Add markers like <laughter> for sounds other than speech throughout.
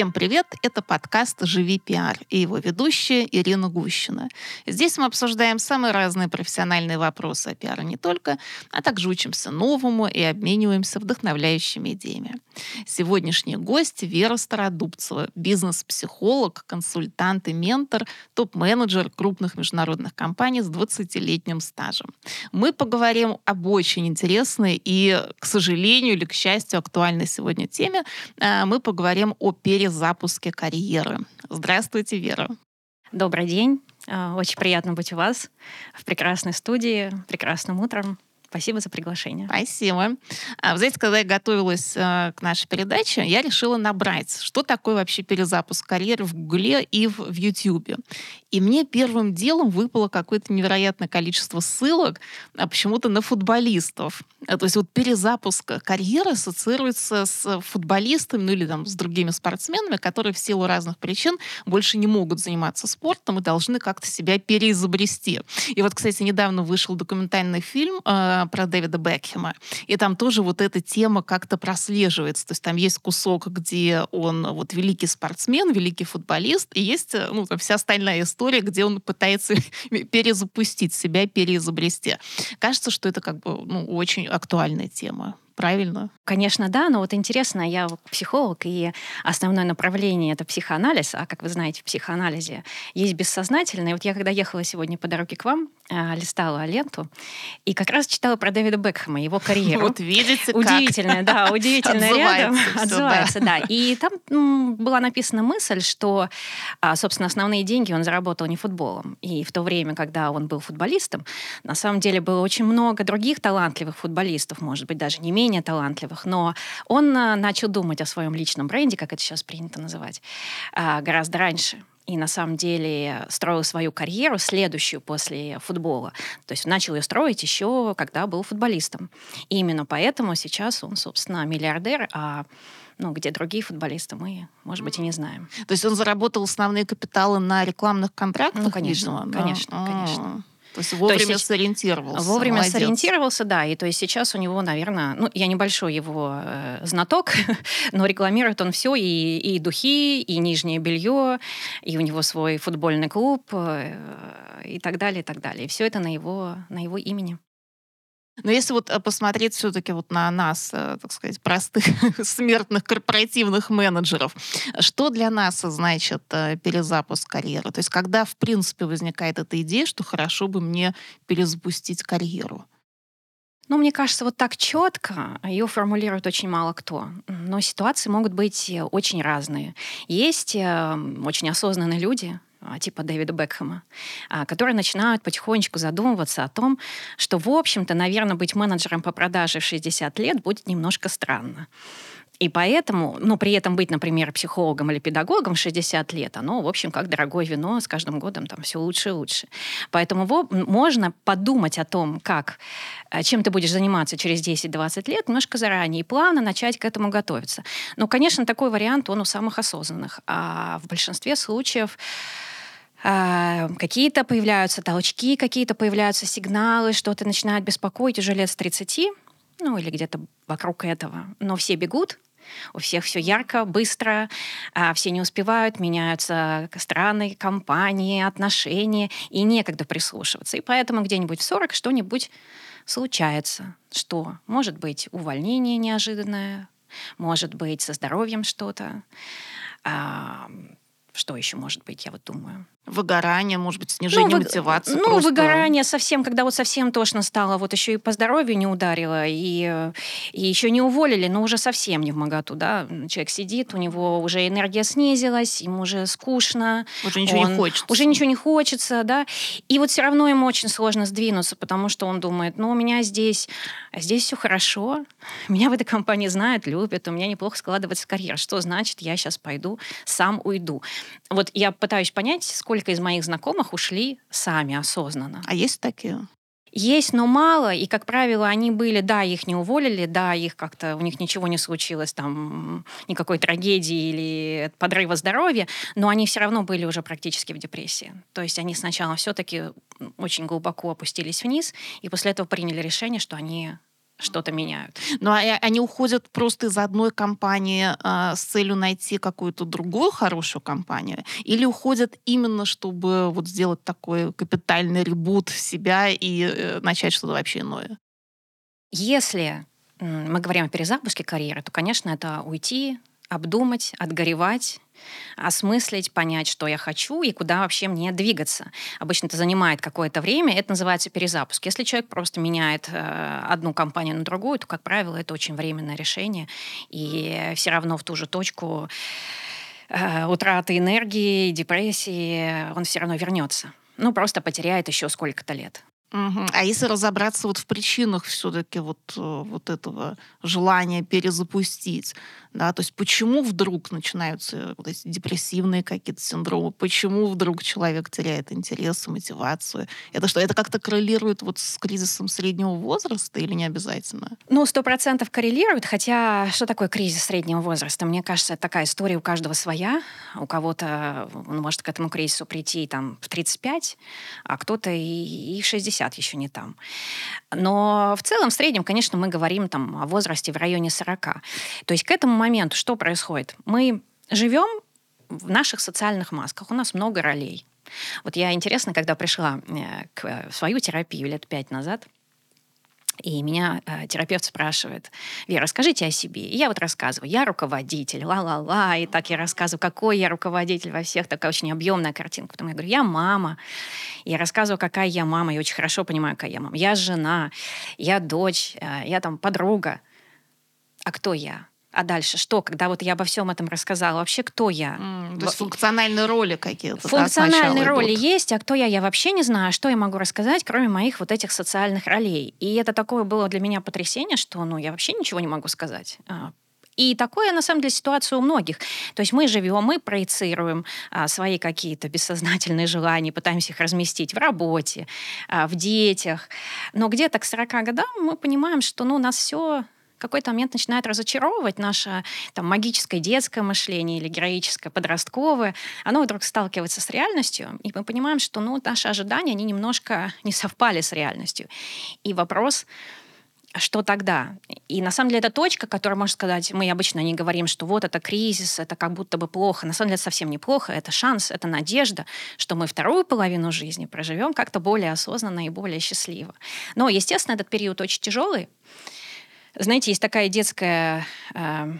Всем привет! Это подкаст «Живи пиар» и его ведущая Ирина Гущина. Здесь мы обсуждаем самые разные профессиональные вопросы о пиаре не только, а также учимся новому и обмениваемся вдохновляющими идеями. Сегодняшний гость Вера Стародубцева, бизнес-психолог, консультант и ментор, топ-менеджер крупных международных компаний с 20-летним стажем. Мы поговорим об очень интересной и, к сожалению или к счастью, актуальной сегодня теме. А, мы поговорим о пере перезапуске карьеры. Здравствуйте, Вера. Добрый день. А, очень приятно быть у вас в прекрасной студии, прекрасным утром. Спасибо за приглашение. Спасибо. А, вы знаете, когда я готовилась а, к нашей передаче, я решила набрать, что такое вообще перезапуск карьеры в Гугле и в, YouTube. И мне первым делом выпало какое-то невероятное количество ссылок а, почему-то на футболистов. А, то есть вот перезапуск карьеры ассоциируется с футболистами, ну или там с другими спортсменами, которые в силу разных причин больше не могут заниматься спортом и должны как-то себя переизобрести. И вот, кстати, недавно вышел документальный фильм э, про Дэвида Бекхема. И там тоже вот эта тема как-то прослеживается. То есть там есть кусок, где он вот великий спортсмен, великий футболист, и есть э, ну, там вся остальная история, где он пытается <laughs> перезапустить себя, переизобрести. Кажется, что это как бы ну, очень актуальная тема правильно? Конечно, да, но вот интересно, я психолог, и основное направление — это психоанализ, а, как вы знаете, в психоанализе есть бессознательное. Вот я, когда ехала сегодня по дороге к вам, э, листала ленту, и как раз читала про Дэвида Бекхэма, его карьеру. Вот видите, Удивительно, да, <laughs> удивительно рядом. Отзывается, да. И там была написана мысль, что, а, собственно, основные деньги он заработал не футболом. И в то время, когда он был футболистом, на самом деле было очень много других талантливых футболистов, может быть, даже не менее менее талантливых, но он а, начал думать о своем личном бренде, как это сейчас принято называть, а, гораздо раньше и на самом деле строил свою карьеру, следующую после футбола. То есть начал ее строить еще, когда был футболистом. И именно поэтому сейчас он, собственно, миллиардер, а ну, где другие футболисты, мы, может быть, и не знаем. То есть он заработал основные капиталы на рекламных контрактах? Ну, конечно, конечно, да? конечно. То есть вовремя то есть, сориентировался. Вовремя Молодец. сориентировался, да. И то есть сейчас у него, наверное, ну, я небольшой его э, знаток, <laughs> но рекламирует он все, и, и духи, и нижнее белье, и у него свой футбольный клуб, э, и так далее, и так далее. И все это на его, на его имени. Но если вот э, посмотреть все-таки вот на нас, э, так сказать, простых <laughs> смертных корпоративных менеджеров, что для нас значит э, перезапуск карьеры? То есть когда, в принципе, возникает эта идея, что хорошо бы мне перезапустить карьеру? Ну, мне кажется, вот так четко ее формулирует очень мало кто. Но ситуации могут быть очень разные. Есть очень осознанные люди, типа Дэвида Бекхэма, а, которые начинают потихонечку задумываться о том, что, в общем-то, наверное, быть менеджером по продаже в 60 лет будет немножко странно. И поэтому, но при этом быть, например, психологом или педагогом в 60 лет, оно, в общем, как дорогое вино, с каждым годом там все лучше и лучше. Поэтому можно подумать о том, как, э, чем ты будешь заниматься через 10-20 лет, немножко заранее, и плавно начать к этому готовиться. Но, конечно, такой вариант, он у самых осознанных. А в большинстве случаев а, какие-то появляются толчки, какие-то появляются сигналы, что-то начинает беспокоить уже лет с 30, ну или где-то вокруг этого. Но все бегут, у всех все ярко, быстро, а все не успевают, меняются страны, компании, отношения, и некогда прислушиваться. И поэтому где-нибудь в 40 что-нибудь случается. Что? Может быть увольнение неожиданное, может быть со здоровьем что-то, а, что еще может быть, я вот думаю. Выгорание, может быть, снижение ну, мотивации. Ну, просто... выгорание совсем, когда вот совсем тошно стало, вот еще и по здоровью не ударило, и, и еще не уволили, но уже совсем не в моготу, да. Человек сидит, у него уже энергия снизилась, ему уже скучно. Уже ничего он, не хочется. Уже ничего не хочется, да. И вот все равно ему очень сложно сдвинуться, потому что он думает, ну, у меня здесь, здесь все хорошо, меня в этой компании знают, любят, у меня неплохо складывается карьера. Что значит, я сейчас пойду, сам уйду? Вот я пытаюсь понять, сколько из моих знакомых ушли сами осознанно. А есть такие? Есть, но мало, и, как правило, они были, да, их не уволили, да, их как-то, у них ничего не случилось, там, никакой трагедии или подрыва здоровья, но они все равно были уже практически в депрессии. То есть они сначала все-таки очень глубоко опустились вниз, и после этого приняли решение, что они что-то меняют. Ну, а они уходят просто из одной компании э, с целью найти какую-то другую хорошую компанию? Или уходят именно, чтобы вот сделать такой капитальный ребут себя и э, начать что-то вообще иное? Если мы говорим о перезапуске карьеры, то, конечно, это уйти, обдумать, отгоревать, осмыслить, понять, что я хочу и куда вообще мне двигаться. Обычно это занимает какое-то время, это называется перезапуск. Если человек просто меняет э, одну компанию на другую, то, как правило, это очень временное решение, и все равно в ту же точку э, утраты энергии, депрессии он все равно вернется. Ну, просто потеряет еще сколько-то лет. Угу. А если разобраться вот в причинах все-таки вот, э, вот этого желания перезапустить, да, то есть почему вдруг начинаются вот эти депрессивные какие-то синдромы, почему вдруг человек теряет интерес, мотивацию? Это что, это как-то коррелирует вот с кризисом среднего возраста или не обязательно? Ну, сто процентов коррелирует, хотя что такое кризис среднего возраста? Мне кажется, это такая история у каждого своя. У кого-то он может к этому кризису прийти там в 35, а кто-то и, и в 60 еще не там. Но в целом, в среднем, конечно, мы говорим там о возрасте в районе 40. То есть к этому моменту что происходит? Мы живем в наших социальных масках, у нас много ролей. Вот я интересно, когда пришла э, к э, свою терапию лет пять назад, и меня э, терапевт спрашивает, Вера, расскажите о себе. И я вот рассказываю, я руководитель, ла-ла-ла, и так я рассказываю, какой я руководитель во всех, такая очень объемная картинка. Потом я говорю, я мама. И я рассказываю, какая я мама, я очень хорошо понимаю, какая я мама. Я жена, я дочь, э, я там подруга. А кто я? А дальше что, когда вот я обо всем этом рассказала? Вообще, кто я? Mm, то есть функциональные роли какие-то. Функциональные да, роли идут. есть, а кто я, я вообще не знаю, что я могу рассказать, кроме моих вот этих социальных ролей. И это такое было для меня потрясение, что ну, я вообще ничего не могу сказать. А, и такое, на самом деле, ситуация у многих. То есть мы живем, мы проецируем а, свои какие-то бессознательные желания, пытаемся их разместить в работе, а, в детях. Но где-то к 40 годам мы понимаем, что ну, у нас все какой-то момент начинает разочаровывать наше там, магическое детское мышление или героическое подростковое, оно вдруг сталкивается с реальностью, и мы понимаем, что ну, наши ожидания, они немножко не совпали с реальностью. И вопрос, что тогда? И на самом деле это точка, которая, можно сказать, мы обычно не говорим, что вот это кризис, это как будто бы плохо. На самом деле это совсем неплохо, это шанс, это надежда, что мы вторую половину жизни проживем как-то более осознанно и более счастливо. Но, естественно, этот период очень тяжелый, знаете, есть такая детская э,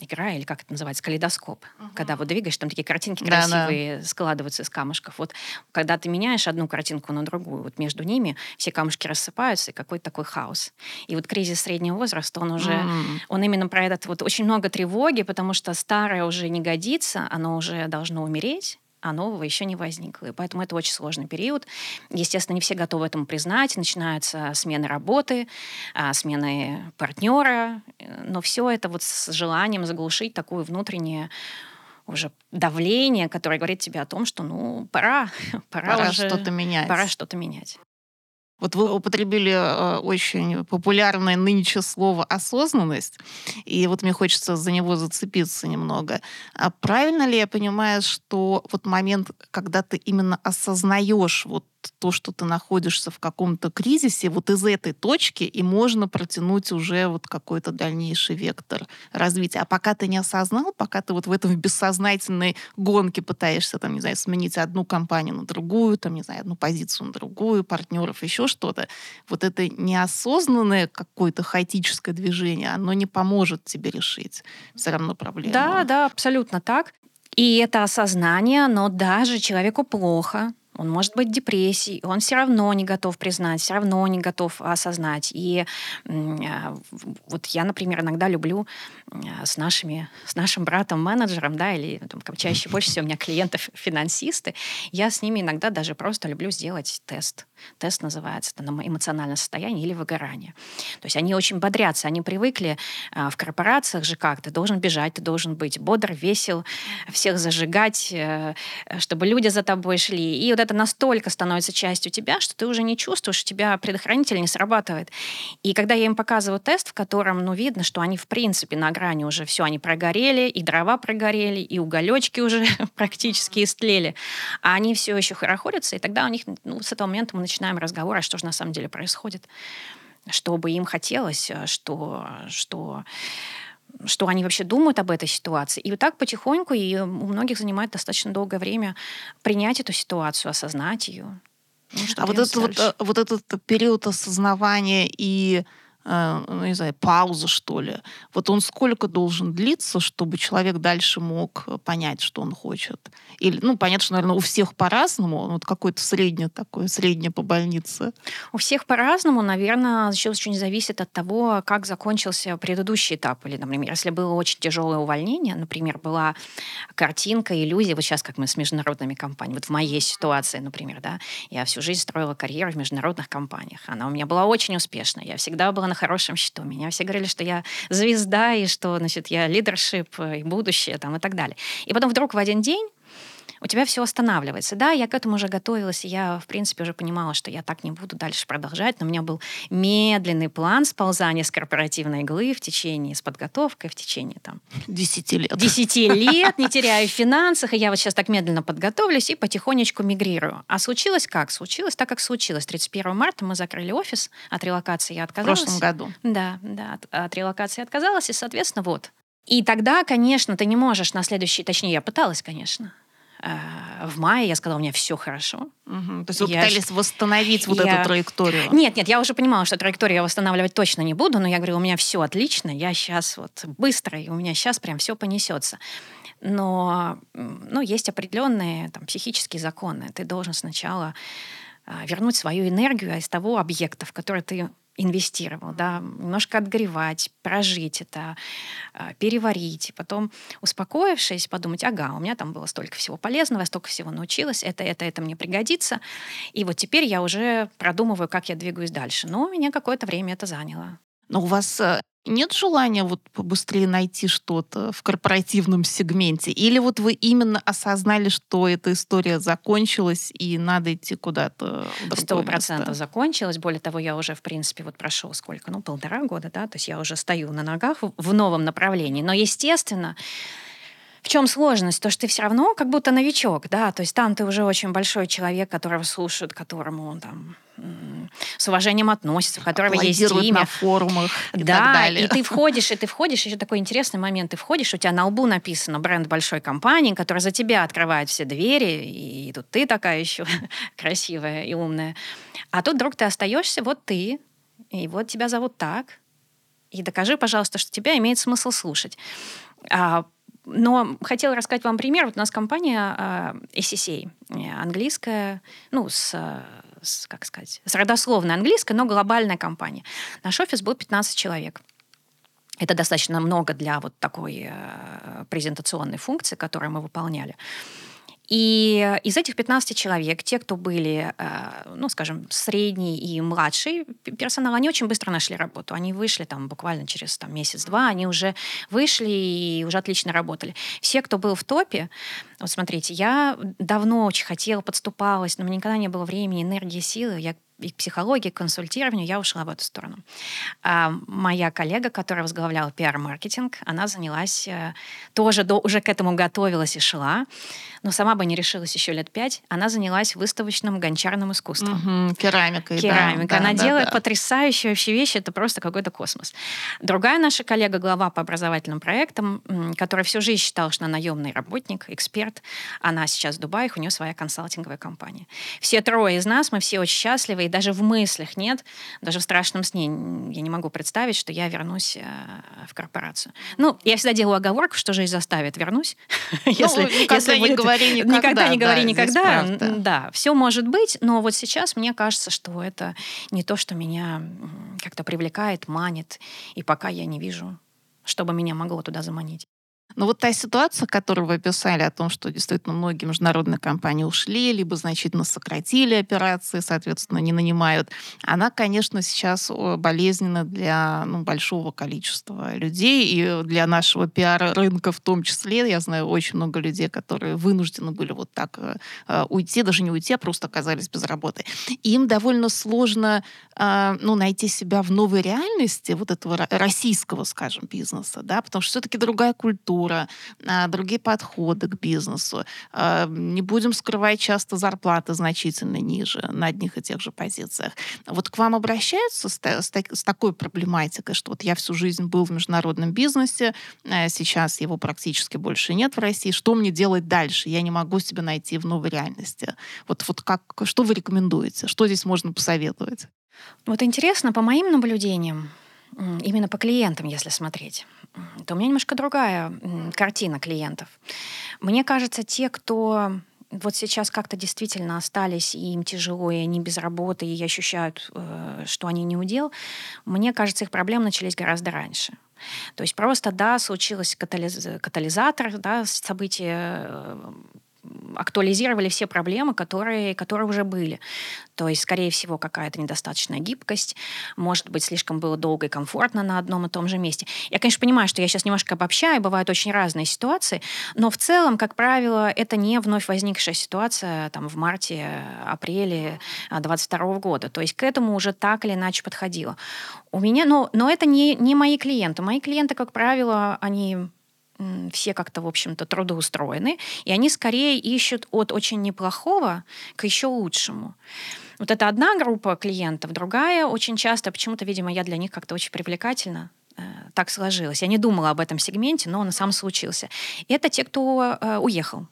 игра, или как это называется, калейдоскоп. Uh-huh. Когда вот двигаешь, там такие картинки красивые да. складываются из камушков. Вот когда ты меняешь одну картинку на другую, вот между ними все камушки рассыпаются, и какой-то такой хаос. И вот кризис среднего возраста, он уже, mm. он именно про этот, вот очень много тревоги, потому что старое уже не годится, оно уже должно умереть, а нового еще не возникло. И поэтому это очень сложный период. Естественно, не все готовы этому признать. Начинаются смены работы, а, смены партнера. Но все это вот с желанием заглушить такое внутреннее уже давление, которое говорит тебе о том, что ну пора, <laughs> пора, пора что-то менять. Пора что-то менять. Вот вы употребили э, очень популярное нынче слово «осознанность», и вот мне хочется за него зацепиться немного. А правильно ли я понимаю, что вот момент, когда ты именно осознаешь вот то, что ты находишься в каком-то кризисе, вот из этой точки и можно протянуть уже вот какой-то дальнейший вектор развития. А пока ты не осознал, пока ты вот в этом бессознательной гонке пытаешься, там, не знаю, сменить одну компанию на другую, там, не знаю, одну позицию на другую, партнеров, еще что-то, вот это неосознанное какое-то хаотическое движение, оно не поможет тебе решить все равно проблему. Да, да, абсолютно так. И это осознание, но даже человеку плохо, он может быть депрессии, он все равно не готов признать, все равно не готов осознать. И а, вот я, например, иногда люблю а, с, нашими, с нашим братом-менеджером, да, или там, чаще <laughs> больше всего у меня клиентов финансисты, я с ними иногда даже просто люблю сделать тест. Тест называется, это на эмоциональное состояние или выгорание. То есть они очень бодрятся, они привыкли а, в корпорациях же как, ты должен бежать, ты должен быть бодр, весел, всех зажигать, э, чтобы люди за тобой шли. И вот это настолько становится частью тебя, что ты уже не чувствуешь, у тебя предохранитель не срабатывает. И когда я им показываю тест, в котором, ну, видно, что они, в принципе, на грани уже все, они прогорели, и дрова прогорели, и уголечки уже <laughs> практически истлели, а они все еще хорохорятся, и тогда у них, ну, с этого момента мы начинаем разговор, а что же на самом деле происходит. что бы им хотелось, э, что, что что они вообще думают об этой ситуации. И вот так потихоньку, и у многих занимает достаточно долгое время принять эту ситуацию, осознать ее. Ну, а вот, это, вот, э, вот этот период осознавания и ну, не знаю, пауза, что ли. Вот он сколько должен длиться, чтобы человек дальше мог э, понять, что он хочет? Или, ну, понятно, что, наверное, у всех по-разному, вот какое-то среднее такое, среднее по больнице. У всех по-разному, наверное, еще очень зависит от того, как закончился предыдущий этап. Или, например, если было очень тяжелое увольнение, например, была картинка, иллюзия, вот сейчас как мы с международными компаниями, вот в моей ситуации, например, да, я всю жизнь строила карьеру в международных компаниях. Она у меня была очень успешная. Я всегда была на хорошем счету. Меня все говорили, что я звезда, и что, значит, я лидершип, э, и будущее, там, и так далее. И потом вдруг в один день у тебя все останавливается. Да, я к этому уже готовилась, и я, в принципе, уже понимала, что я так не буду дальше продолжать, но у меня был медленный план сползания с корпоративной иглы в течение, с подготовкой в течение там... Десяти лет. Десяти <laughs> лет, не теряя в финансах, и я вот сейчас так медленно подготовлюсь и потихонечку мигрирую. А случилось как? Случилось так, как случилось. 31 марта мы закрыли офис, от релокации я отказалась. В прошлом году. Да, да, от, от релокации отказалась, и, соответственно, вот. И тогда, конечно, ты не можешь на следующий, точнее, я пыталась, конечно, в мае я сказала, у меня все хорошо. Угу. То есть вы я пытались восстановить вот я... эту траекторию? Нет, нет, я уже понимала, что траекторию я восстанавливать точно не буду, но я говорю, у меня все отлично, я сейчас вот быстро, и у меня сейчас прям все понесется. Но ну, есть определенные там, психические законы. Ты должен сначала а, вернуть свою энергию из того объекта, в который ты инвестировал, да, немножко отгревать, прожить это, а, переварить, потом, успокоившись, подумать, ага, у меня там было столько всего полезного, я столько всего научилась, это, это, это мне пригодится, и вот теперь я уже продумываю, как я двигаюсь дальше. Но у меня какое-то время это заняло. Но у вас э, нет желания вот побыстрее найти что-то в корпоративном сегменте? Или вот вы именно осознали, что эта история закончилась и надо идти куда-то Сто процентов закончилась. Более того, я уже, в принципе, вот прошел сколько? Ну, полтора года, да? То есть я уже стою на ногах в новом направлении. Но, естественно, в чем сложность? То, что ты все равно как будто новичок, да, то есть там ты уже очень большой человек, которого слушают, которому он там с уважением относится, у которого есть имя. на форумах и да, так далее. и ты входишь, и ты входишь, еще такой интересный момент, ты входишь, у тебя на лбу написано бренд большой компании, которая за тебя открывает все двери, и тут ты такая еще <laughs> красивая и умная. А тут вдруг ты остаешься, вот ты, и вот тебя зовут так, и докажи, пожалуйста, что тебя имеет смысл слушать. А но хотела рассказать вам пример. Вот у нас компания э, SCCA, английская, ну, с, с, как сказать, с родословной английской, но глобальная компания. Наш офис был 15 человек. Это достаточно много для вот такой э, презентационной функции, которую мы выполняли. И из этих 15 человек, те, кто были, э, ну, скажем, средний и младший персонал, они очень быстро нашли работу. Они вышли там буквально через там, месяц-два, они уже вышли и уже отлично работали. Все, кто был в топе, вот смотрите, я давно очень хотела, подступалась, но мне никогда не было времени, энергии, силы. Я и к психологии, к консультированию, я ушла в эту сторону. А моя коллега, которая возглавляла пиар-маркетинг, она занялась, э, тоже до, уже к этому готовилась и шла, но сама бы не решилась еще лет пять. Она занялась выставочным гончарным искусством. Угу, керамикой. Керамика. Да, она да, делает да. потрясающие вообще вещи, это просто какой-то космос. Другая наша коллега, глава по образовательным проектам, которая всю жизнь считала, что она наемный работник, эксперт, она сейчас в Дубае, у нее своя консалтинговая компания. Все трое из нас, мы все очень счастливы, даже в мыслях нет, даже в страшном сне я не могу представить, что я вернусь э, в корпорацию. Ну, я всегда делаю оговорку, что жизнь заставит, вернусь. <laughs> Ну, если, если не будет... говори никогда. Никогда не говори да, никогда. Да, все может быть, но вот сейчас мне кажется, что это не то, что меня как-то привлекает, манит, и пока я не вижу, чтобы меня могло туда заманить. Но вот та ситуация, которую вы описали, о том, что действительно многие международные компании ушли, либо значительно сократили операции, соответственно, не нанимают, она, конечно, сейчас болезненна для ну, большого количества людей и для нашего пиар-рынка в том числе. Я знаю очень много людей, которые вынуждены были вот так э, э уйти, даже не уйти, а просто оказались без работы. Им довольно сложно э, ну, найти себя в новой реальности вот этого российского, скажем, бизнеса, да, потому что все-таки другая культура, культура, а, другие подходы к бизнесу. А, не будем скрывать, часто зарплаты значительно ниже на одних и тех же позициях. Вот к вам обращаются с, с, с такой проблематикой, что вот я всю жизнь был в международном бизнесе, а сейчас его практически больше нет в России. Что мне делать дальше? Я не могу себя найти в новой реальности. Вот, вот как, что вы рекомендуете? Что здесь можно посоветовать? Вот интересно, по моим наблюдениям, именно по клиентам, если смотреть, то у меня немножко другая картина клиентов. Мне кажется, те, кто вот сейчас как-то действительно остались, и им тяжело, и они без работы, и ощущают, э, что они не удел, мне кажется, их проблемы начались гораздо раньше. То есть просто, да, случилось катализ... катализатор, да, событие э, актуализировали все проблемы, которые, которые уже были. То есть, скорее всего, какая-то недостаточная гибкость, может быть, слишком было долго и комфортно на одном и том же месте. Я, конечно, понимаю, что я сейчас немножко обобщаю, бывают очень разные ситуации, но в целом, как правило, это не вновь возникшая ситуация там, в марте-апреле 22 года. То есть к этому уже так или иначе подходило. У меня, но, но это не, не мои клиенты. Мои клиенты, как правило, они все как-то, в общем-то, трудоустроены, и они скорее ищут от очень неплохого к еще лучшему. Вот это одна группа клиентов, другая очень часто, почему-то, видимо, я для них как-то очень привлекательна, э, так сложилось. Я не думала об этом сегменте, но он сам случился. Это те, кто э, уехал.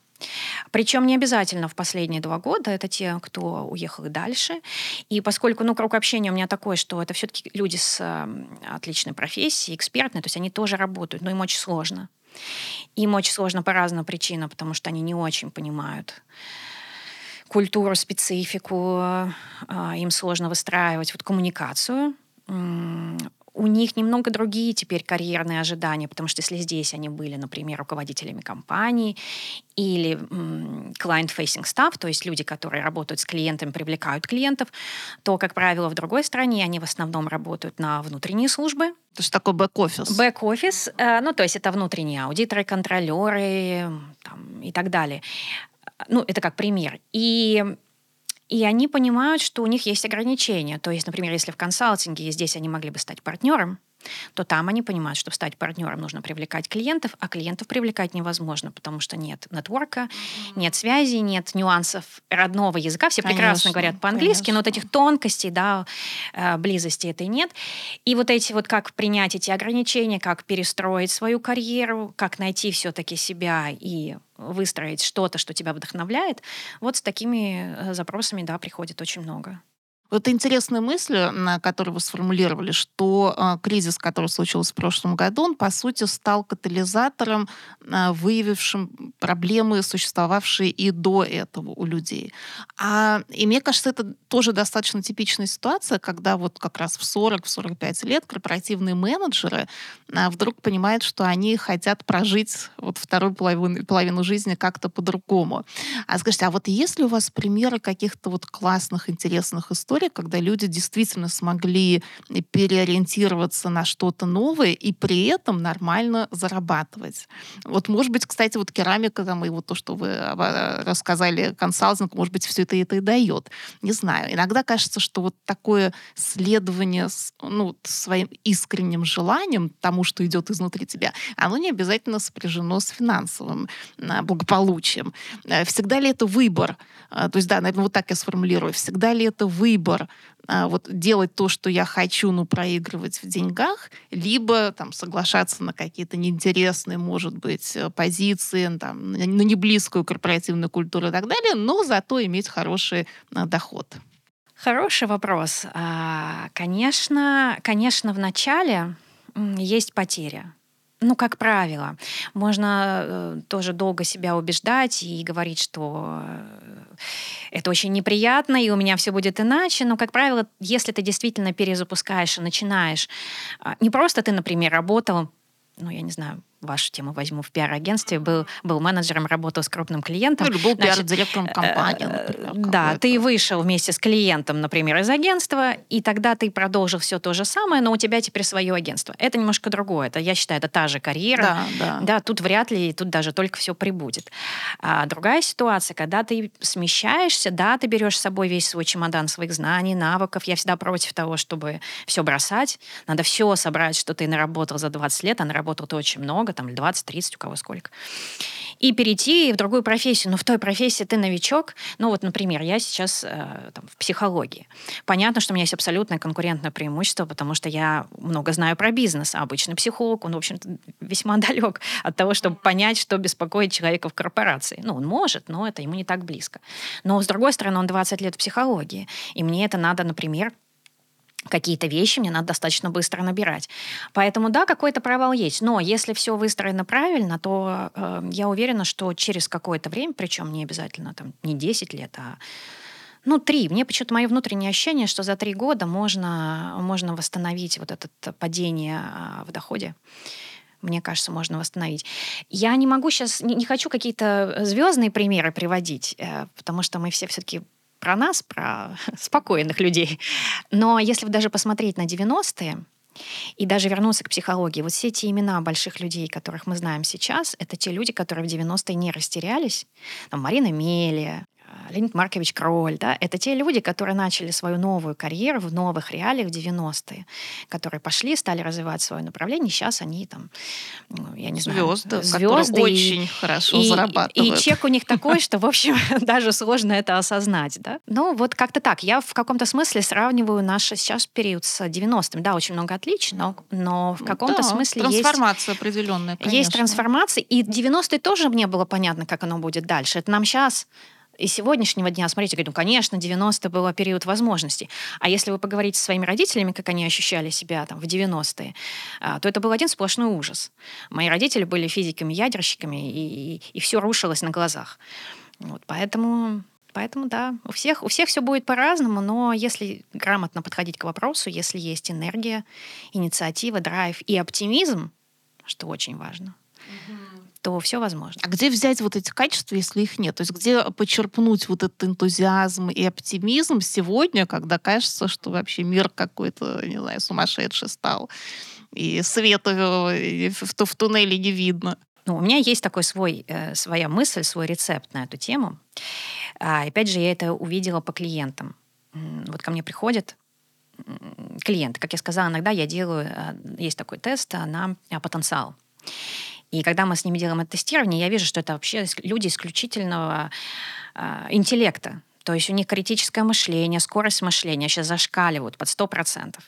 Причем не обязательно в последние два года, это те, кто уехал и дальше. И поскольку ну, круг общения у меня такой, что это все-таки люди с э, отличной профессией, экспертной, то есть они тоже работают, но им очень сложно. Им очень сложно по разным причинам, потому что они не очень понимают культуру, специфику, а, им сложно выстраивать вот коммуникацию у них немного другие теперь карьерные ожидания, потому что если здесь они были, например, руководителями компаний или client-facing staff, то есть люди, которые работают с клиентами, привлекают клиентов, то, как правило, в другой стране они в основном работают на внутренние службы. То есть такой бэк-офис. Бэк-офис, э, ну, то есть это внутренние аудиторы, контролеры там, и так далее. Ну, это как пример. И и они понимают, что у них есть ограничения. То есть, например, если в консалтинге здесь они могли бы стать партнером, то там они понимают, что стать партнером нужно привлекать клиентов, а клиентов привлекать невозможно, потому что нет нетворка, mm-hmm. нет связи, нет нюансов родного языка. Все конечно, прекрасно говорят по-английски, конечно. но вот этих тонкостей, да, э, близости этой нет. И вот эти вот как принять эти ограничения, как перестроить свою карьеру, как найти все-таки себя и выстроить что-то, что тебя вдохновляет, вот с такими э, запросами, да, приходит очень много. Вот интересная мысль, которую вы сформулировали, что э, кризис, который случился в прошлом году, он, по сути, стал катализатором, э, выявившим проблемы, существовавшие и до этого у людей. А, и мне кажется, это тоже достаточно типичная ситуация, когда вот как раз в 40-45 лет корпоративные менеджеры э, вдруг понимают, что они хотят прожить вот вторую половину, половину жизни как-то по-другому. А скажите, а вот есть ли у вас примеры каких-то вот классных, интересных историй, история, когда люди действительно смогли переориентироваться на что-то новое и при этом нормально зарабатывать. Вот, может быть, кстати, вот керамика, там, и вот то, что вы рассказали, консалтинг, может быть, все это, это и дает. Не знаю. Иногда кажется, что вот такое следование ну, своим искренним желанием тому, что идет изнутри тебя, оно не обязательно сопряжено с финансовым а, благополучием. Э, всегда ли это выбор? А, то есть, да, наверное, вот так я сформулирую. Всегда ли это выбор выбор а, вот делать то, что я хочу, но проигрывать в деньгах, либо там соглашаться на какие-то неинтересные, может быть, э, позиции, там, на неблизкую корпоративную культуру и так далее, но зато иметь хороший а, доход. Хороший вопрос. А, конечно, конечно, в начале есть потеря ну, как правило, можно э, тоже долго себя убеждать и говорить, что э, это очень неприятно, и у меня все будет иначе. Но, как правило, если ты действительно перезапускаешь и начинаешь, э, не просто ты, например, работал, ну, я не знаю, вашу тему возьму, в пиар-агентстве, был, был менеджером, работал с крупным клиентом. Ну, или был пиар-директором э, компании, например. Да, ты вышел вместе с клиентом, например, из агентства, и тогда ты продолжил все то же самое, но у тебя теперь свое агентство. Это немножко другое. Это, я считаю, это та же карьера. Да, да. да тут вряд ли, тут даже только все прибудет. А другая ситуация, когда ты смещаешься, да, ты берешь с собой весь свой чемодан своих знаний, навыков. Я всегда против того, чтобы все бросать. Надо все собрать, что ты наработал за 20 лет, а наработал ты очень много много, там 20-30, у кого сколько. И перейти в другую профессию. Но в той профессии ты новичок. Ну вот, например, я сейчас э, там, в психологии. Понятно, что у меня есть абсолютное конкурентное преимущество, потому что я много знаю про бизнес. А обычный психолог, он, в общем-то, весьма <laughs> далек от того, чтобы понять, что беспокоит человека в корпорации. Ну, он может, но это ему не так близко. Но, с другой стороны, он 20 лет в психологии. И мне это надо, например, какие-то вещи мне надо достаточно быстро набирать. Поэтому да, какой-то провал есть. Но если все выстроено правильно, то э, я уверена, что через какое-то время, причем не обязательно там не 10 лет, а ну, три. Мне почему-то мое внутреннее ощущение, что за три года можно, можно восстановить вот это падение а, в доходе мне кажется, можно восстановить. Я не могу сейчас, не, не хочу какие-то звездные примеры приводить, э, потому что мы все все-таки про нас, про <laughs> спокойных людей. Но если даже посмотреть на 90-е, и даже вернуться к психологии, вот все эти имена больших людей, которых мы знаем сейчас, это те люди, которые в 90-е не растерялись. Там Марина Мелия, Леонид Маркович Кроль, да, это те люди, которые начали свою новую карьеру в новых реалиях в 90-е, которые пошли, стали развивать свое направление, сейчас они там, ну, я не знаю... Звезды, звезды очень и, хорошо и, зарабатывают. И чек у них такой, что, в общем, <laughs> даже сложно это осознать, да. Ну, вот как-то так. Я в каком-то смысле сравниваю наш сейчас период с 90-м. Да, очень много отличий, но, но в каком-то да, смысле трансформация есть... определенная, конечно. Есть трансформация, и 90-е тоже мне было понятно, как оно будет дальше. Это нам сейчас и сегодняшнего дня, смотрите, говорю, ну, конечно, 90 был период возможностей. А если вы поговорите со своими родителями, как они ощущали себя там в 90-е, а, то это был один сплошной ужас. Мои родители были физиками, ядерщиками, и, и, и все рушилось на глазах. Вот, поэтому Поэтому да, у всех, у всех все будет по-разному, но если грамотно подходить к вопросу, если есть энергия, инициатива, драйв и оптимизм, что очень важно, угу то все возможно. А где взять вот эти качества, если их нет? То есть где почерпнуть вот этот энтузиазм и оптимизм сегодня, когда кажется, что вообще мир какой-то, не знаю, сумасшедший стал, и света э, в, в туннеле не видно? Ну, у меня есть такой свой, э, своя мысль, свой рецепт на эту тему. А, опять же, я это увидела по клиентам. Вот ко мне приходят клиенты. Как я сказала, иногда я делаю, э, есть такой тест на потенциал. И когда мы с ними делаем это тестирование, я вижу, что это вообще люди исключительного э, интеллекта. То есть у них критическое мышление, скорость мышления сейчас зашкаливают под 100%.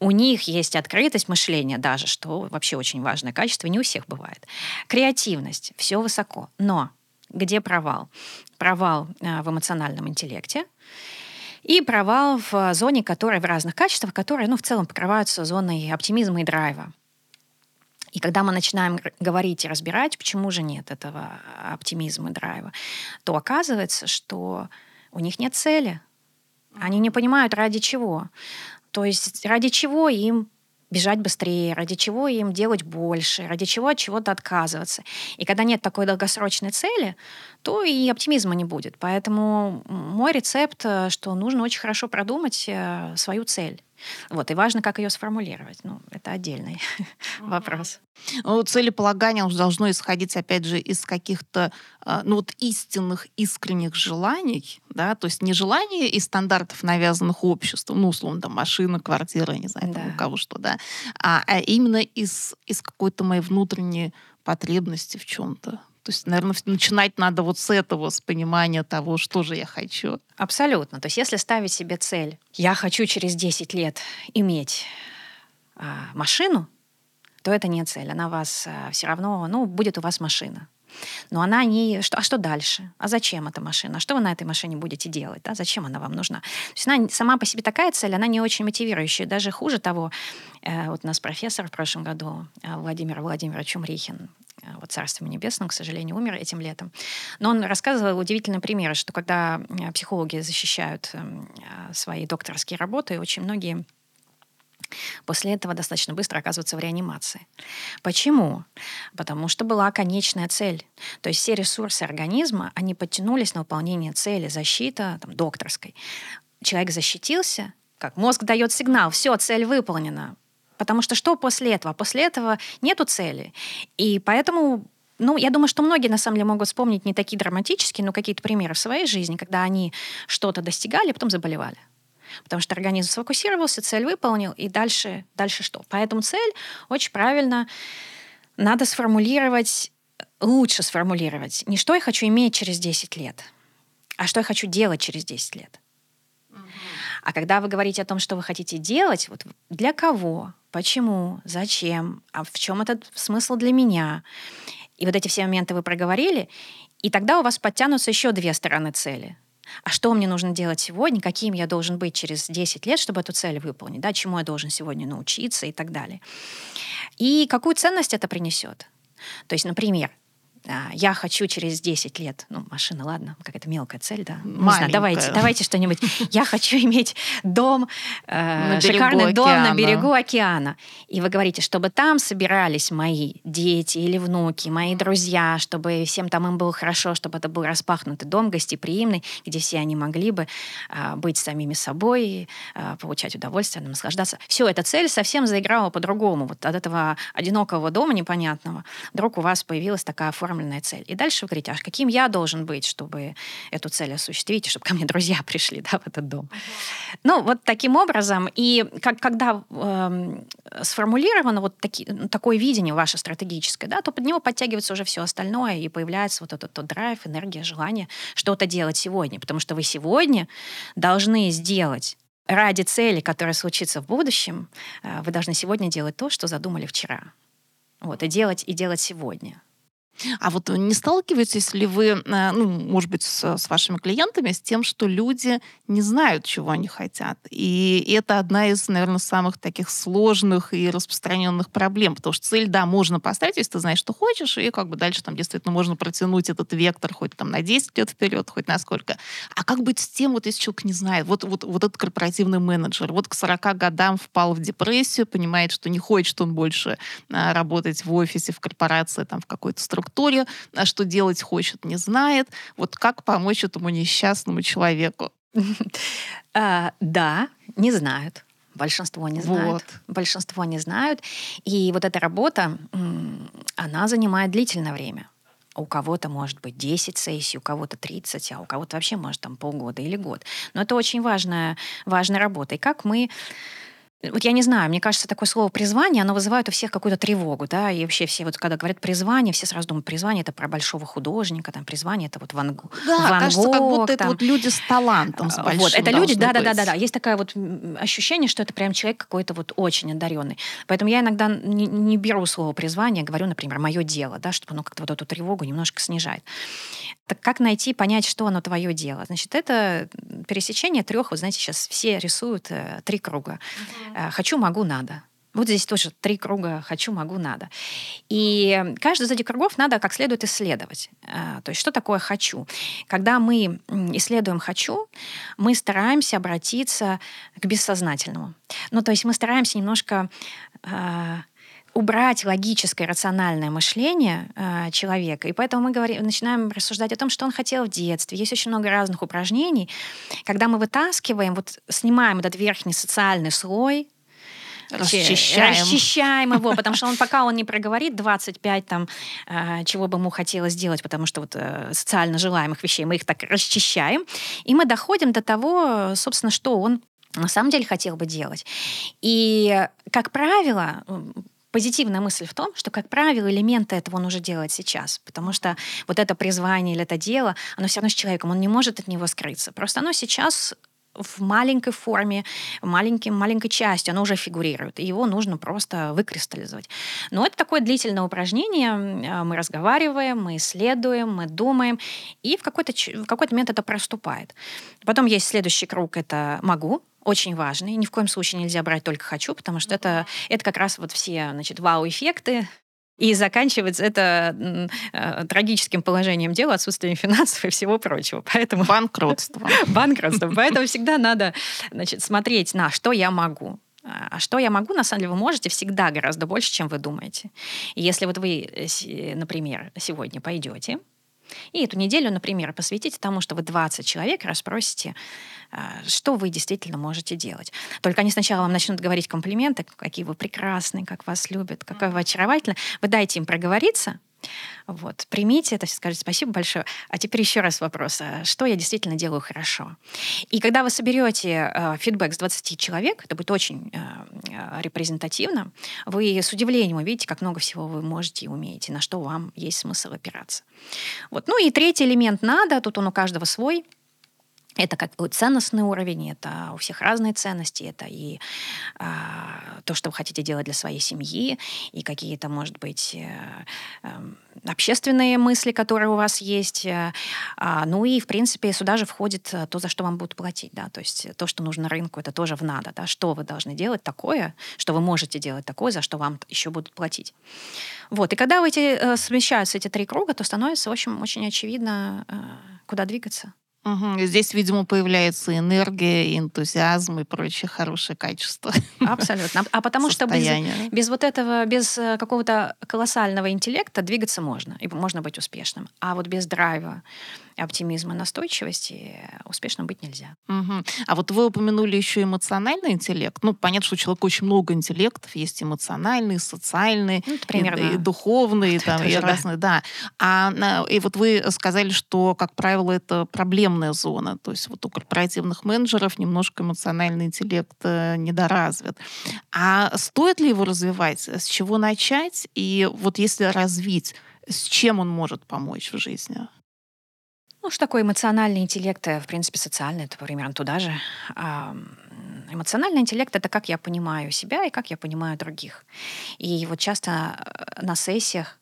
У них есть открытость мышления даже, что вообще очень важное качество, не у всех бывает. Креативность, все высоко. Но где провал? Провал э, в эмоциональном интеллекте, и провал в зоне, которая в разных качествах, которые, ну, в целом покрываются зоной оптимизма и драйва. И когда мы начинаем говорить и разбирать, почему же нет этого оптимизма, драйва, то оказывается, что у них нет цели. Они не понимают, ради чего. То есть ради чего им бежать быстрее, ради чего им делать больше, ради чего от чего-то отказываться. И когда нет такой долгосрочной цели, то и оптимизма не будет. Поэтому мой рецепт, э, что нужно очень хорошо продумать э, свою цель. Вот, и важно, как ее сформулировать. Ну, это отдельный <laughs> вопрос. Ну, целеполагание уже должно исходить, опять же, из каких-то а, ну, вот истинных, искренних желаний, да, то есть не желания из стандартов, навязанных обществом, ну, условно, там, машина, квартира, не знаю, да. там, у кого что, да, а, а именно из, из какой-то моей внутренней потребности в чем-то. То есть, наверное, начинать надо вот с этого, с понимания того, что же я хочу. Абсолютно. То есть, если ставить себе цель, я хочу через 10 лет иметь а, машину, то это не цель. Она вас а, все равно, ну, будет у вас машина. Но она не... Что, а что дальше? А зачем эта машина? А что вы на этой машине будете делать? Да? Зачем она вам нужна? То есть она сама по себе такая цель, она не очень мотивирующая. Даже хуже того, э, вот у нас профессор в прошлом году, э, Владимир Владимирович Чумрихин, э, вот царством небесным, к сожалению, умер этим летом. Но он рассказывал удивительные примеры, что когда э, психологи защищают эм, э, свои докторские работы, очень многие После этого достаточно быстро оказываться в реанимации. Почему? Потому что была конечная цель. То есть все ресурсы организма, они подтянулись на выполнение цели, защита там, докторской. Человек защитился, как мозг дает сигнал, все, цель выполнена. Потому что что после этого? После этого нету цели. И поэтому ну, я думаю, что многие, на самом деле, могут вспомнить не такие драматические, но какие-то примеры в своей жизни, когда они что-то достигали, а потом заболевали потому что организм сфокусировался, цель выполнил, и дальше, дальше что? Поэтому цель очень правильно надо сформулировать, лучше сформулировать, не что я хочу иметь через 10 лет, а что я хочу делать через 10 лет. А когда вы говорите о том, что вы хотите делать, вот для кого, почему, зачем, а в чем этот смысл для меня, и вот эти все моменты вы проговорили, и тогда у вас подтянутся еще две стороны цели. А что мне нужно делать сегодня, каким я должен быть через 10 лет, чтобы эту цель выполнить, да, чему я должен сегодня научиться и так далее. И какую ценность это принесет. То есть, например, я хочу через 10 лет, ну, машина, ладно, какая-то мелкая цель, да. Не знаю, давайте, давайте что-нибудь. Я хочу иметь дом, э, шикарный дом на берегу океана. И вы говорите, чтобы там собирались мои дети или внуки, мои друзья, чтобы всем там им было хорошо, чтобы это был распахнутый дом, гостеприимный, где все они могли бы э, быть самими собой, э, получать удовольствие, наслаждаться. Все, эта цель совсем заиграла по-другому. Вот от этого одинокого дома непонятного вдруг у вас появилась такая форма оформленная цель. И дальше вы говорите, а каким я должен быть, чтобы эту цель осуществить, чтобы ко мне друзья <laughs> пришли да, в этот дом. Uh-huh. Ну, вот таким образом. И как, когда э, сформулировано вот таки, ну, такое видение ваше стратегическое, да, то под него подтягивается уже все остальное, и появляется вот этот тот драйв, энергия, желание что-то делать сегодня. Потому что вы сегодня должны сделать ради цели, которая случится в будущем, э, вы должны сегодня делать то, что задумали вчера. Вот, и делать, и делать сегодня. А вот не сталкиваетесь ли вы, э, ну, может быть, с, с вашими клиентами, с тем, что люди не знают, чего они хотят? И это одна из, наверное, самых таких сложных и распространенных проблем, потому что цель, да, можно поставить, если ты знаешь, что хочешь, и как бы дальше там действительно можно протянуть этот вектор хоть там на 10 лет вперед, хоть на сколько. А как быть с тем, вот если человек не знает, вот, вот, вот этот корпоративный менеджер, вот к 40 годам впал в депрессию, понимает, что не хочет он больше а, работать в офисе, в корпорации, там, в какой-то структуре, структуре, а что делать хочет, не знает. Вот как помочь этому несчастному человеку? <laughs> А, да, не знают. Большинство не знают. Вот. Большинство не знают. И вот эта работа, она занимает длительное время. У кого-то может быть 10 сессий, у кого-то 30, а у кого-то вообще может там полгода или год. Но это очень важная, важная работа. И как мы вот я не знаю, мне кажется, такое слово призвание, оно вызывает у всех какую-то тревогу, да, и вообще все вот когда говорят призвание, все сразу думают, призвание это про большого художника, там призвание это вот Ван, да, Ван кажется, Гог, как будто там. это вот люди с талантом, с большим Вот, это люди, да, да, да, да, да, есть такое вот ощущение, что это прям человек какой-то вот очень одаренный. Поэтому я иногда не, не беру слово призвание, говорю, например, мое дело, да, чтобы оно как-то вот эту тревогу немножко снижает. Так как найти, понять, что оно твое дело? Значит, это пересечение трех, вот знаете, сейчас все рисуют э, три круга. Угу. Хочу, могу, надо. Вот здесь тоже три круга «хочу, могу, надо». И каждый из этих кругов надо как следует исследовать. Э, то есть что такое «хочу»? Когда мы исследуем «хочу», мы стараемся обратиться к бессознательному. Ну, то есть мы стараемся немножко э, убрать логическое, рациональное мышление э, человека. И поэтому мы говорим, начинаем рассуждать о том, что он хотел в детстве. Есть очень много разных упражнений. Когда мы вытаскиваем, вот снимаем этот верхний социальный слой, Расчищаем. Расчищаем его, <laughs> потому что он пока он не проговорит 25 там, э, чего бы ему хотелось сделать, потому что вот э, социально желаемых вещей, мы их так расчищаем, и мы доходим до того, собственно, что он на самом деле хотел бы делать. И, как правило, позитивная мысль в том, что, как правило, элементы этого он уже делает сейчас, потому что вот это призвание или это дело, оно все равно с человеком, он не может от него скрыться. Просто оно сейчас в маленькой форме, маленьким, маленькой частью, оно уже фигурирует, и его нужно просто выкристаллизовать. Но это такое длительное упражнение, а, мы разговариваем, мы исследуем, мы думаем, и в какой-то, в какой-то момент это проступает. Потом есть следующий круг, это «могу», очень важный. Ни в коем случае нельзя брать только «хочу», потому что это, это как раз вот все значит, вау-эффекты, и заканчивается это э, трагическим положением дела, отсутствием финансов и всего прочего. Поэтому... Банкротство. <laughs> Банкротство. Поэтому всегда надо значит, смотреть на что я могу. А что я могу, на самом деле, вы можете всегда гораздо больше, чем вы думаете. И если вот вы, э, например, сегодня пойдете и эту неделю, например, посвятите тому, что вы 20 человек расспросите, а, что вы действительно можете делать. Только они сначала вам начнут говорить комплименты, какие вы прекрасные, как вас любят, какая вы очаровательны. Вы дайте им проговориться, Вот. Примите это, скажите спасибо большое. А теперь еще раз вопрос. А что я действительно делаю хорошо? И когда вы соберете э, фидбэк с 20 человек, это будет очень э, э, репрезентативно, вы с удивлением увидите, как много всего вы можете и умеете, на что вам есть смысл опираться. Вот. Ну и третий элемент «надо», тут он у каждого свой – это как бы ценностный уровень, это у всех разные ценности, это и а, то, что вы хотите делать для своей семьи, и какие-то, может быть, э, э, общественные мысли, которые у вас есть. Э, а, ну и, в принципе, сюда же входит то, за что вам будут платить. Да? То есть то, что нужно рынку, это тоже в надо. Да? Что вы должны делать такое, что вы можете делать такое, за что вам еще будут платить. Вот. И когда эти, совмещаются эти три круга, то становится, в общем, очень очевидно, куда двигаться. Угу. Здесь, видимо, появляется энергия, энтузиазм и прочие хорошие качества. Абсолютно. А потому что без, без вот этого, без э, какого-то колоссального интеллекта двигаться можно, и можно быть успешным. А вот без драйва, оптимизма, настойчивости успешным быть нельзя. Угу. А вот вы упомянули еще эмоциональный интеллект. Ну, понятно, что у человека очень много интеллектов. Есть эмоциональный, социальный, ну, примерно. и, и духовный, там, и разные, да. А, и вот вы сказали, что, как правило, это проблемная зона. То есть вот у корпоративных менеджеров немножко эмоциональный интеллект э, недоразвит. А стоит ли его развивать? С чего начать? И вот если развить, с чем он может помочь в жизни? Ну, что такое эмоциональный интеллект, э, в принципе, социальный, это примерно туда же. Эмоциональный интеллект — это как я понимаю себя и как я понимаю других. И вот часто э, на сессиях,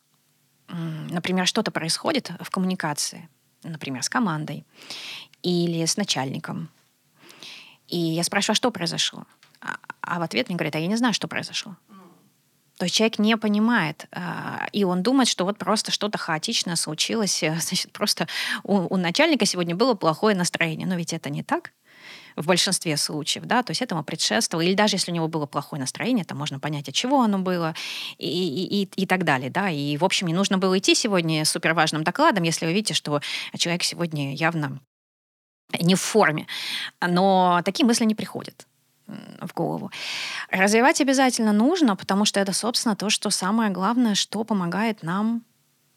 например, что-то происходит в коммуникации, например, с командой или с начальником. И я спрашиваю, а что произошло? А, а в ответ мне говорят, а я не знаю, что произошло. То есть человек не понимает, а, и он думает, что вот просто что-то хаотичное случилось, <laughs> значит, просто у, у начальника сегодня было плохое настроение. Но ведь это не так в большинстве случаев, да, то есть этому предшествовало, или даже если у него было плохое настроение, то можно понять, от чего оно было, и, и, и, и так далее, да, и, в общем, не нужно было идти сегодня с суперважным докладом, если вы видите, что человек сегодня явно не в форме, но такие мысли не приходят в голову. Развивать обязательно нужно, потому что это, собственно, то, что самое главное, что помогает нам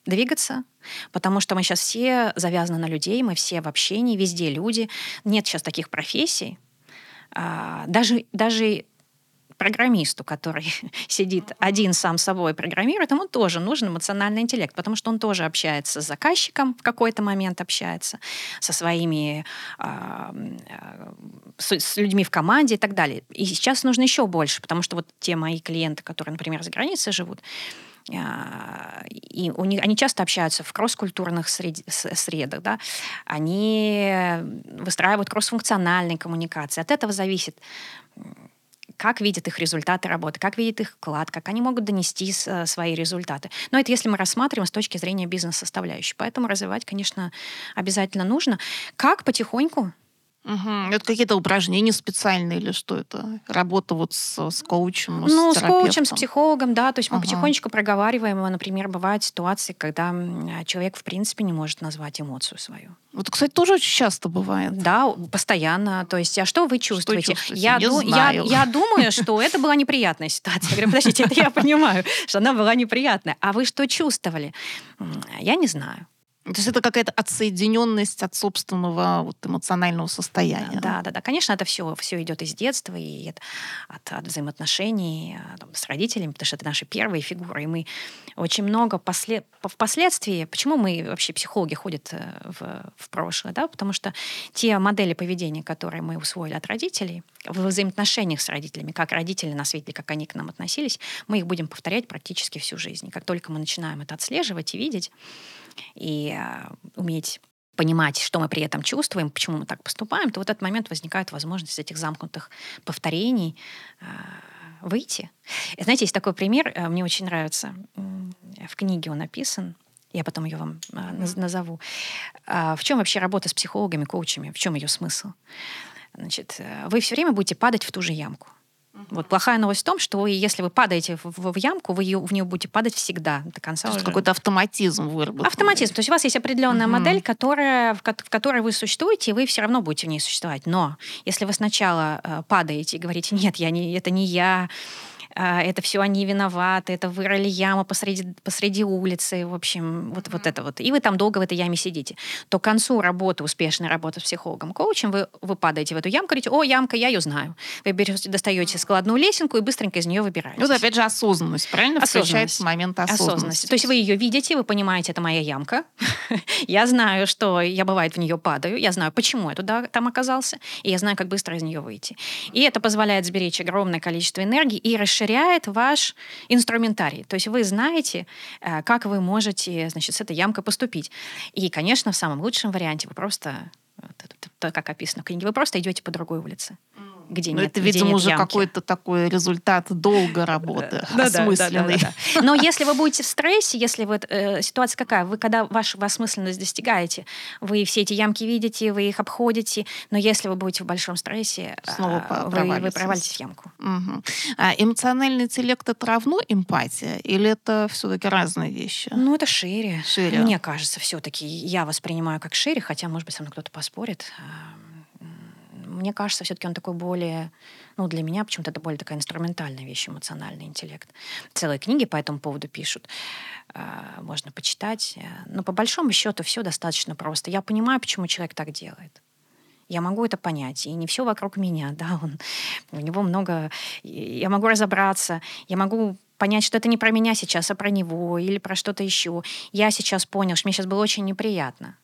двигаться, потому что мы сейчас все завязаны на людей, мы все в общении, везде люди. Нет сейчас таких профессий. А, даже, даже программисту, который <laughs> сидит один сам собой программирует, ему тоже нужен эмоциональный интеллект, потому что он тоже общается с заказчиком, в какой-то момент общается, со своими, э, с, с людьми в команде и так далее. И сейчас нужно еще больше, потому что вот те мои клиенты, которые, например, за границей живут, и у них, они часто общаются в кросс-культурных сред, средах, да, они выстраивают кросс-функциональные коммуникации. От этого зависит как видят их результаты работы, как видит их вклад, как они могут донести э, свои результаты. Но это если мы рассматриваем с точки зрения бизнес-составляющей. Поэтому развивать, конечно, обязательно нужно. Как потихоньку Угу. Это какие-то упражнения специальные или что это? Работа вот с, с коучем, Ну, с, с коучем, с психологом, да. То есть мы ага. потихонечку проговариваем. Например, бывают ситуации, когда человек в принципе не может назвать эмоцию свою. Вот, кстати, тоже очень часто бывает. Да, постоянно. То есть, а что вы чувствуете? Что чувствуете? Я, ду- я, я думаю, что это была неприятная ситуация. Я говорю, подождите, это я понимаю, что она была неприятная. А вы что чувствовали? Я не знаю. То есть это какая-то отсоединенность от собственного вот, эмоционального состояния. Да, да, да. Конечно, это все, все идет из детства и от, от, от взаимоотношений а, там, с родителями, потому что это наши первые фигуры. И мы очень много после, впоследствии... Почему мы вообще психологи ходят э, в, в прошлое? Да? Потому что те модели поведения, которые мы усвоили от родителей, в взаимоотношениях с родителями, как родители нас видели, как они к нам относились, мы их будем повторять практически всю жизнь. И как только мы начинаем это отслеживать и видеть, и э, уметь понимать, что мы при этом чувствуем, почему мы так поступаем, то в этот момент возникает возможность из этих замкнутых повторений э, выйти. И, знаете, есть такой пример, э, мне очень нравится, в книге он написан, я потом ее вам э, назову. В чем вообще работа с психологами, коучами, в чем ее смысл? Значит, э, вы все время будете падать в ту же ямку. Вот плохая новость в том, что если вы падаете в, в, в ямку, вы ее, в нее будете падать всегда до конца. То есть какой-то автоматизм выработан. Автоматизм. То есть у вас есть определенная угу. модель, которая, в, в которой вы существуете, и вы все равно будете в ней существовать. Но если вы сначала э, падаете и говорите, нет, я не, это не я, это все они виноваты, это вырыли яму посреди, посреди улицы, в общем, вот, вот это вот. И вы там долго в этой яме сидите. То к концу работы, успешной работы с психологом, коучем, вы, вы падаете в эту ямку, говорите, о, ямка, я ее знаю. Вы берете, достаете складную лесенку и быстренько из нее выбираете. Вот опять же осознанность, правильно? Осознанность. Включается момент осознанности. осознанности. То есть вы ее видите, вы понимаете, это моя ямка. <laughs> я знаю, что я бывает в нее падаю, я знаю, почему я туда там оказался, и я знаю, как быстро из нее выйти. И это позволяет сберечь огромное количество энергии и расширяет ваш инструментарий. То есть вы знаете, э, как вы можете, значит, с этой ямкой поступить. И, конечно, в самом лучшем варианте вы просто, как описано в книге, вы просто идете по другой улице где Но нет Это, видимо, нет уже какой-то такой результат долгой работы, осмысленный. Но если вы будете в стрессе, если вот э, ситуация какая, вы когда вашу осмысленность достигаете, вы все эти ямки видите, вы их обходите, но если вы будете в большом стрессе, Снова а, вы, вы провалитесь в ямку. А эмоциональный интеллект это равно эмпатия или это все-таки разные вещи? Ну, это шире. Шире. Мне кажется, все-таки я воспринимаю как шире, хотя, может быть, со мной кто-то поспорит мне кажется, все-таки он такой более, ну, для меня почему-то это более такая инструментальная вещь, эмоциональный интеллект. Целые книги по этому поводу пишут. А, можно почитать. Но по большому счету все достаточно просто. Я понимаю, почему человек так делает. Я могу это понять. И не все вокруг меня, <laughs> да, он, у него много... Я могу разобраться, я могу понять, что это не про меня сейчас, а про него или про что-то еще. Я сейчас понял, что мне сейчас было очень неприятно.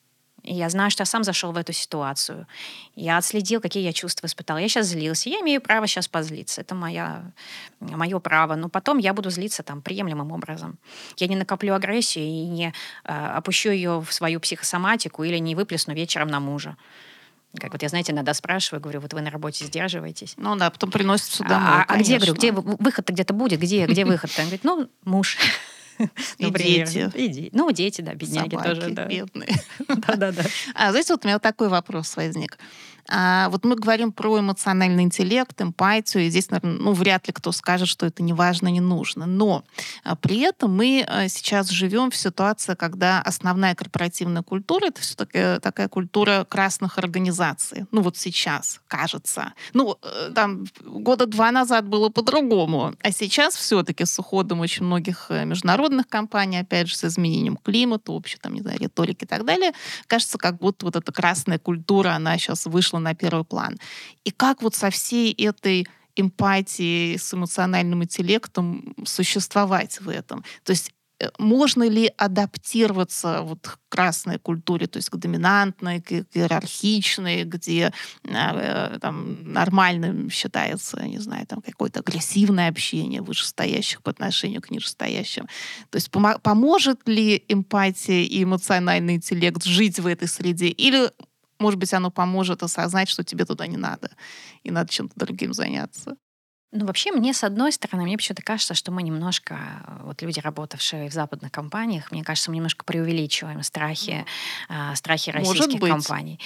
И я знаю, что я сам зашел в эту ситуацию. Я отследил, какие я чувства испытал. Я сейчас злился. Я имею право сейчас позлиться. Это моя, мое право. Но потом я буду злиться там приемлемым образом. Я не накоплю агрессию и не э, опущу ее в свою психосоматику или не выплесну вечером на мужа. Как вот я, знаете, иногда спрашиваю, говорю, вот вы на работе сдерживаетесь. Ну да, потом приносят сюда. А, а где, говорю, где выход-то где-то будет? Где, где выход? Он говорит, ну, муж. <laughs> И дети. И Ну, дети, да, бедняги тоже. Да. бедные. <laughs> Да-да-да. А знаете, вот у меня такой вопрос возник. А, вот мы говорим про эмоциональный интеллект, эмпатию, и здесь, наверное, ну, вряд ли кто скажет, что это не важно, не нужно. Но а, при этом мы а, сейчас живем в ситуации, когда основная корпоративная культура — это все-таки такая культура красных организаций. Ну вот сейчас, кажется. Ну, э, там года два назад было по-другому. А сейчас все-таки с уходом очень многих э, международных компаний, опять же, с изменением климата, общей, там, не знаю, риторики и так далее, кажется, как будто вот эта красная культура, она сейчас вышла вышла на первый план. И как вот со всей этой эмпатией, с эмоциональным интеллектом существовать в этом? То есть э, можно ли адаптироваться вот к красной культуре, то есть к доминантной, к иерархичной, где э, там, нормальным считается, не знаю, там какое-то агрессивное общение вышестоящих по отношению к нижестоящим. То есть пом- поможет ли эмпатия и эмоциональный интеллект жить в этой среде? Или может быть, оно поможет осознать, что тебе туда не надо, и надо чем-то другим заняться. Ну, вообще, мне, с одной стороны, мне почему-то кажется, что мы немножко, вот люди, работавшие в западных компаниях, мне кажется, мы немножко преувеличиваем страхи, э, страхи российских компаний.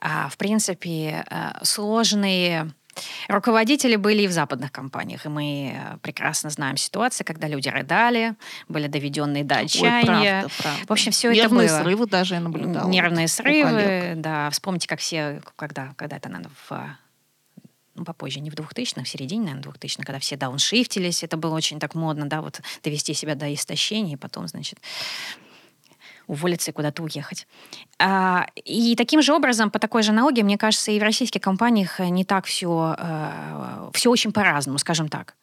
А, в принципе, э, сложные Руководители были и в западных компаниях, и мы э, прекрасно знаем ситуацию, когда люди рыдали, были доведенные до отчаяния. Ой, правда, правда. В общем, все Нервные это было. Нервные срывы даже я наблюдала. Нервные срывы, да. Вспомните, как все, когда, когда это, наверное, в ну, попозже, не в 2000-х, в середине, наверное, 2000-х, когда все дауншифтились, это было очень так модно, да, вот довести себя до истощения, и потом, значит, уволиться и куда-то уехать. А, и таким же образом, по такой же аналогии, мне кажется, и в российских компаниях не так все, э, все очень по-разному, скажем так.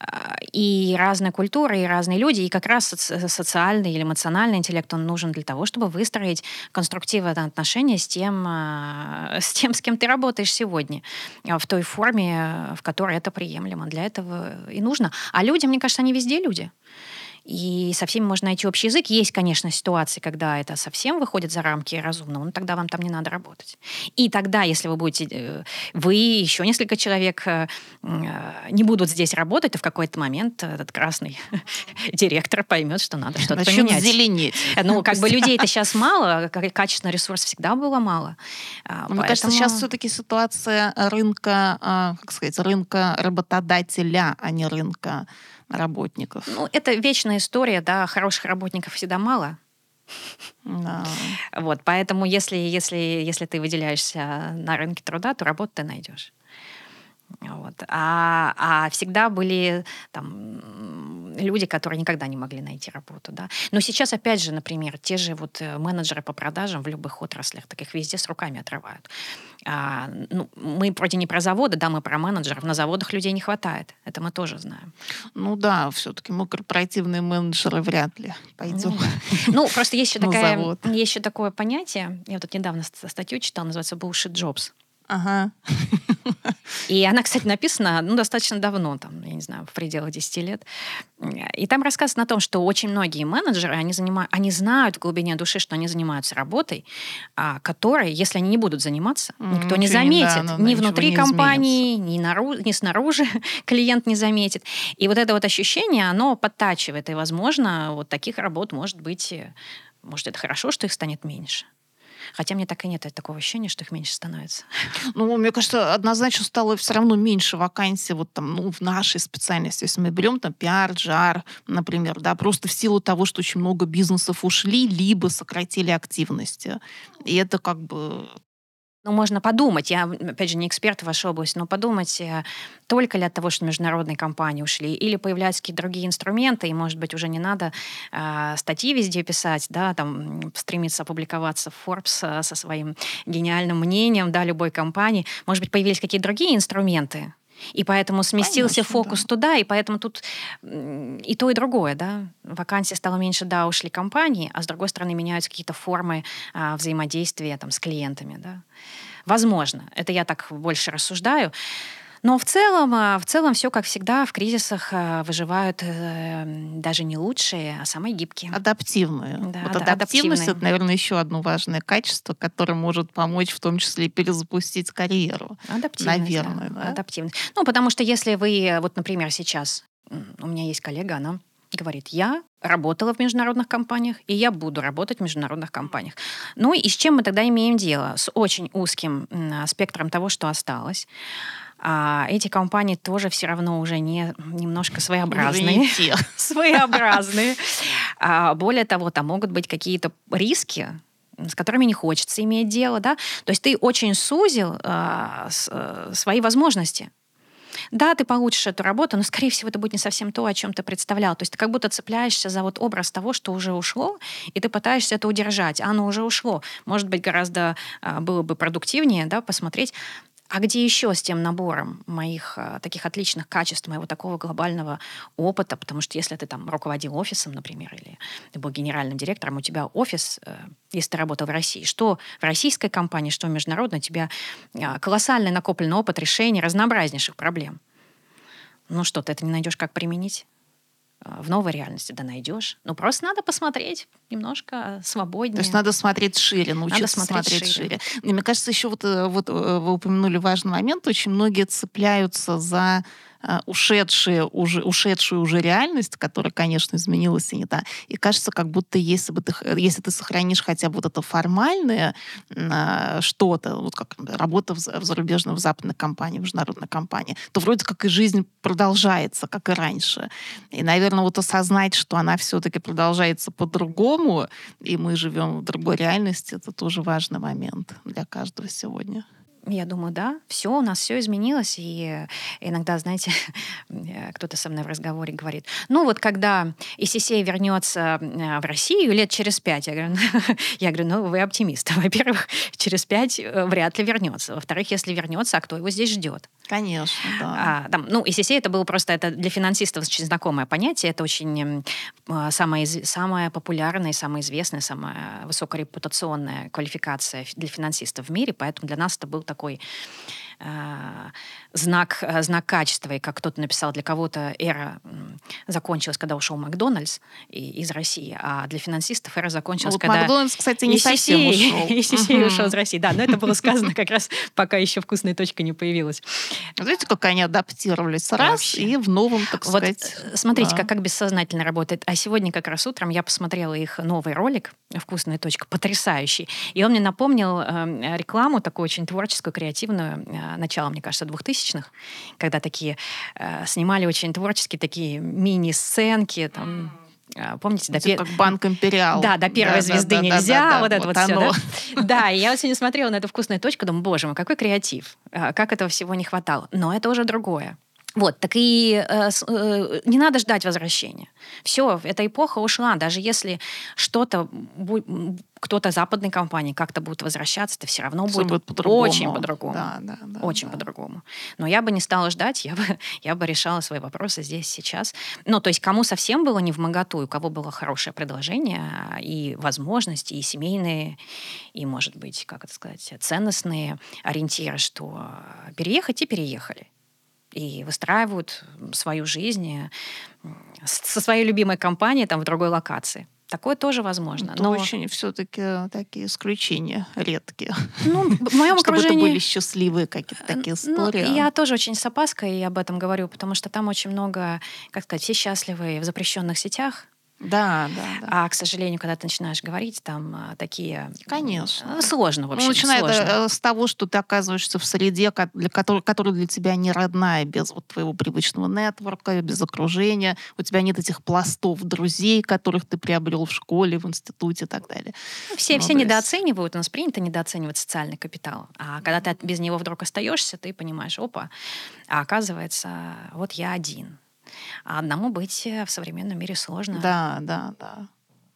А, и разная культура, и разные люди, и как раз социальный или эмоциональный интеллект, он нужен для того, чтобы выстроить конструктивное отношение с тем, а, с тем, с кем ты работаешь сегодня, в той форме, в которой это приемлемо. Для этого и нужно. А люди, мне кажется, они везде люди и со всеми можно найти общий язык. Есть, конечно, ситуации, когда это совсем выходит за рамки разумного, но тогда вам там не надо работать. И тогда, если вы будете, э, вы, еще несколько человек э, э, не будут здесь работать, то в какой-то момент этот красный <laughs> директор поймет, что надо что-то поменять. зеленеть. Ну, как бы <laughs> людей-то сейчас мало, качественного ресурса всегда было мало. А, Мне кажется, сейчас все-таки ситуация рынка, а, как сказать, рынка работодателя, а не рынка работников. Ну, это вечная история, да, хороших работников всегда мало. Да. Вот, поэтому если, если, если ты выделяешься на рынке труда, то работу ты найдешь. Вот. А, а всегда были там люди, которые никогда не могли найти работу. Да? Но сейчас, опять же, например, те же вот э, менеджеры по продажам в любых отраслях, таких везде с руками отрывают. А, ну, мы вроде не про заводы, да, мы про менеджеров. На заводах людей не хватает. Это мы тоже знаем. Ну да, все-таки мы корпоративные менеджеры вряд ли пойдем. Ну, ну просто есть <laughs> еще, такая, есть еще такое понятие, я вот недавно статью читала, называется bullshit jobs. Ага. <laughs> И она, кстати, написана ну, достаточно давно, там, я не знаю, в пределах 10 лет. И там рассказано о том, что очень многие менеджеры, они, занимают, они знают в глубине души, что они занимаются работой, а, которой, если они не будут заниматься, никто не заметит. Не, да, ни внутри не компании, ни, нару, ни снаружи <laughs> клиент не заметит. И вот это вот ощущение, оно подтачивает. И, возможно, вот таких работ может быть... Может, это хорошо, что их станет меньше. Хотя мне так и нет такого ощущения, что их меньше становится. Ну, мне кажется, однозначно стало все равно меньше вакансий вот там, ну, в нашей специальности. Если мы берем там пиар, джар, например, да, просто в силу того, что очень много бизнесов ушли, либо сократили активности. И это как бы ну, можно подумать, я, опять же, не эксперт в вашей области, но подумать, э, только ли от того, что международные компании ушли, или появляются какие-то другие инструменты, и, может быть, уже не надо э, статьи везде писать, да, там, стремиться опубликоваться в Forbes э, со своим гениальным мнением, да, любой компании. Может быть, появились какие-то другие инструменты, и поэтому сместился Конечно, фокус да. туда, и поэтому тут и то, и другое, да. Вакансий стало меньше, да, ушли компании, а с другой стороны меняются какие-то формы а, взаимодействия там, с клиентами, да. Возможно, это я так больше рассуждаю. Но в целом, а, в целом все, как всегда, в кризисах а, выживают э, даже не лучшие, а самые гибкие. Адаптивные. Да, вот да, адаптивность — это, наверное, еще одно важное качество, которое может помочь в том числе перезапустить карьеру. Адаптивность, Наверное, да. да? Адаптивность. Ну, потому что если вы, вот, например, сейчас, у меня есть коллега, она говорит, я работала в международных компаниях, и я буду работать в международных компаниях. Ну и с чем мы тогда имеем дело? С очень узким спектром того, что осталось а эти компании тоже все равно уже не немножко своеобразные. <laughs> своеобразные. А, более того, там могут быть какие-то риски, с которыми не хочется иметь дело, да. То есть ты очень сузил а, с, а, свои возможности. Да, ты получишь эту работу, но, скорее всего, это будет не совсем то, о чем ты представлял. То есть ты как будто цепляешься за вот образ того, что уже ушло, и ты пытаешься это удержать. А оно уже ушло. Может быть, гораздо а, было бы продуктивнее да, посмотреть, а где еще с тем набором моих э, таких отличных качеств, моего такого глобального опыта? Потому что если ты там руководил офисом, например, или ты был генеральным директором, у тебя офис, э, если ты работал в России, что в российской компании, что в международной, у тебя э, колоссальный накопленный опыт решения разнообразнейших проблем. Ну что, ты это не найдешь, как применить? А, в новой реальности да найдешь. Ну, просто надо посмотреть немножко свободнее. То есть надо смотреть шире, научиться надо смотреть, смотреть шире. шире. И мне кажется, еще вот, э, вот э, вы упомянули важный момент. Очень многие цепляются за ушедшие уже, ушедшую уже реальность, которая, конечно, изменилась и не та. И кажется, как будто если, бы ты, если ты сохранишь хотя бы вот это формальное а, что-то, вот как работа в, в зарубежной, в западной компании, в международной компании, то вроде как и жизнь продолжается, как и раньше. И, наверное, вот осознать, что она все-таки продолжается по-другому, и мы живем в другой реальности, это тоже важный момент для каждого сегодня. Я думаю, да, все, у нас все изменилось. И иногда, знаете, <laughs> кто-то со мной в разговоре говорит, ну вот когда ИССЕ вернется э, в Россию лет через пять, я говорю, <laughs> я говорю ну вы оптимист. <laughs> Во-первых, через пять э, вряд ли вернется. Во-вторых, если вернется, а кто его здесь ждет? Конечно, да. А, там, ну, ИССЕ это было просто это для финансистов очень знакомое понятие. Это очень э, самое, самое популярное, самое известное, самая высокорепутационная квалификация для финансистов в мире. Поэтому для нас это был такой э, знак, э, знак качества. И как кто-то написал, для кого-то эра закончилась, когда ушел Макдональдс из России, а для финансистов эра закончилась, вот когда... Макдональдс, кстати, не совсем ушел. ИССЕ ушел из России, да, но это было сказано как раз, пока еще вкусная точка не появилась. Видите, как они адаптировались раз и в новом, так вот, сказать... Э, смотрите, как, бессознательно работает. А сегодня как раз утром я посмотрела их новый ролик «Вкусная точка», потрясающий. И он мне напомнил э, рекламу такую очень творческую, креативную, э, начало, мне кажется, двухтысячных, когда такие э, снимали очень творческие такие мини-сценки, там, А, помните, до пер... как банк Империал. Да, до первой да, звезды да, нельзя, да, да, вот это вот, вот все. Да? да, и я сегодня смотрела на эту вкусную точку, думаю, боже мой, какой креатив, а, как этого всего не хватало. Но это уже другое. Вот, так и э, э, не надо ждать возвращения. Все, эта эпоха ушла. Даже если что-то, кто-то западной компании как-то будет возвращаться, это все равно будет, будет по-другому. очень по-другому. Да, да, да, очень да. по-другому. Но я бы не стала ждать, я бы, <laughs> я бы решала свои вопросы здесь, сейчас. Ну, то есть кому совсем было не в моготу, у кого было хорошее предложение и возможности, и семейные, и, может быть, как это сказать, ценностные ориентиры, что переехать и переехали и выстраивают свою жизнь э, со своей любимой компанией там в другой локации. Такое тоже возможно. Это но очень все-таки такие исключения редкие. Ну, в моем <laughs> Чтобы окружении... это были счастливые какие-то такие ну, истории. Ну, я тоже очень с опаской об этом говорю, потому что там очень много, как сказать, все счастливые в запрещенных сетях, да, да, да. А, к сожалению, когда ты начинаешь говорить, там а, такие... Конечно. Сложно, в общем, ну, Начинает сложно. Э, с того, что ты оказываешься в среде, для которой, которая для тебя не родная, без вот твоего привычного нетворка, без окружения. У тебя нет этих пластов друзей, которых ты приобрел в школе, в институте и так далее. Ну, все, ну, все недооценивают, у нас принято недооценивать социальный капитал. А когда ты без него вдруг остаешься, ты понимаешь, опа, а оказывается, вот я один а одному быть э, в современном мире сложно. Да, да, да.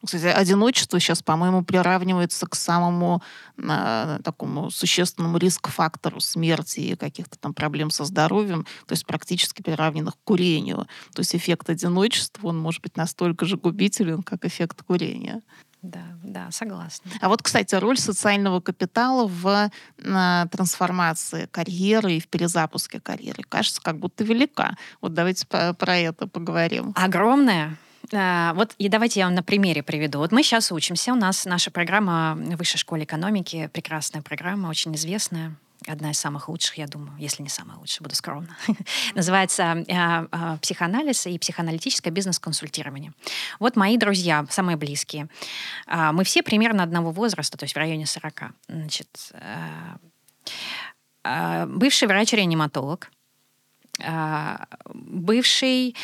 Кстати, одиночество сейчас, по-моему, приравнивается к самому э, такому существенному риск-фактору смерти и каких-то там проблем со здоровьем, то есть практически приравненных к курению. То есть эффект одиночества, он может быть настолько же губителен, как эффект курения. Да, да, согласна. А вот, кстати, роль социального капитала в на, трансформации карьеры и в перезапуске карьеры кажется как будто велика. Вот давайте про это поговорим. Огромная. А, вот и давайте я вам на примере приведу. Вот мы сейчас учимся, у нас наша программа в Высшей школе экономики, прекрасная программа, очень известная, одна из самых лучших, я думаю, если не самая лучшая, буду скромна. Называется э, э, «Психоанализ и психоаналитическое бизнес-консультирование». Вот мои друзья, самые близкие, э, мы все примерно одного возраста, то есть в районе 40. Значит, бывший врач-реаниматолог, бывший,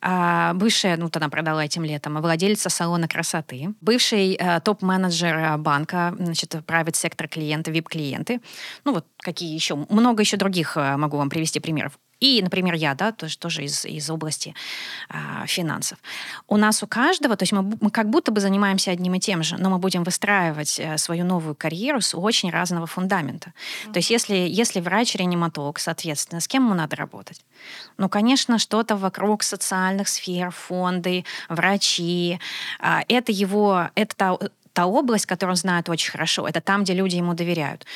бывшая, ну, тогда продала этим летом, владельца салона красоты, бывший топ-менеджер банка, значит, private сектор клиенты, VIP-клиенты. Ну, вот какие еще, много еще других могу вам привести примеров. И, например, я, да, тоже, тоже из, из области а, финансов. У нас у каждого, то есть мы, мы как будто бы занимаемся одним и тем же, но мы будем выстраивать а, свою новую карьеру с очень разного фундамента. Mm-hmm. То есть если, если врач-реаниматолог, соответственно, с кем ему надо работать? Ну, конечно, что-то вокруг социальных сфер, фонды, врачи. А, это его, это та, та область, которую он знает очень хорошо. Это там, где люди ему доверяют.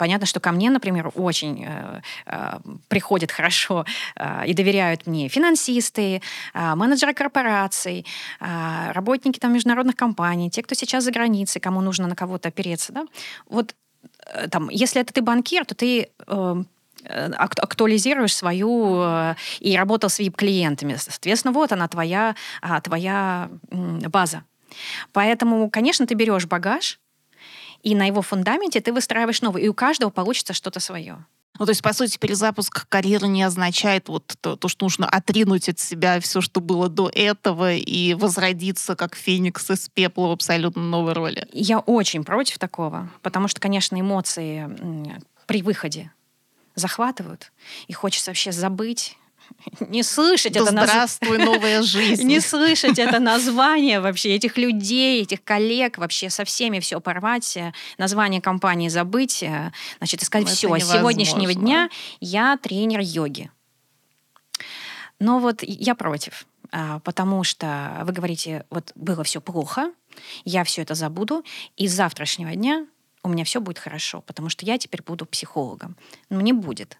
Понятно, что ко мне, например, очень э, э, приходят хорошо э, и доверяют мне финансисты, э, менеджеры корпораций, э, работники там, международных компаний, те, кто сейчас за границей, кому нужно на кого-то опереться. Да? Вот э, там, если это ты банкир, то ты э, актуализируешь свою э, и работал с VIP-клиентами. Соответственно, вот она, твоя, а, твоя база. Поэтому, конечно, ты берешь багаж, и на его фундаменте ты выстраиваешь новый. И у каждого получится что-то свое. Ну, то есть, по сути, перезапуск карьеры не означает вот то, то, что нужно отринуть от себя все, что было до этого, и возродиться как феникс из пепла в абсолютно новой роли. Я очень против такого, потому что, конечно, эмоции при выходе захватывают, и хочется вообще забыть, <laughs> не слышать да это здравствуй, наз... новая <laughs> жизнь. не слышать это название вообще, этих людей, этих коллег, вообще со всеми все порвать, э, название компании забыть, э, значит, и сказать, все, с сегодняшнего дня я тренер йоги. Но вот я против, а, потому что вы говорите, вот было все плохо, я все это забуду, и с завтрашнего дня у меня все будет хорошо, потому что я теперь буду психологом. Но не будет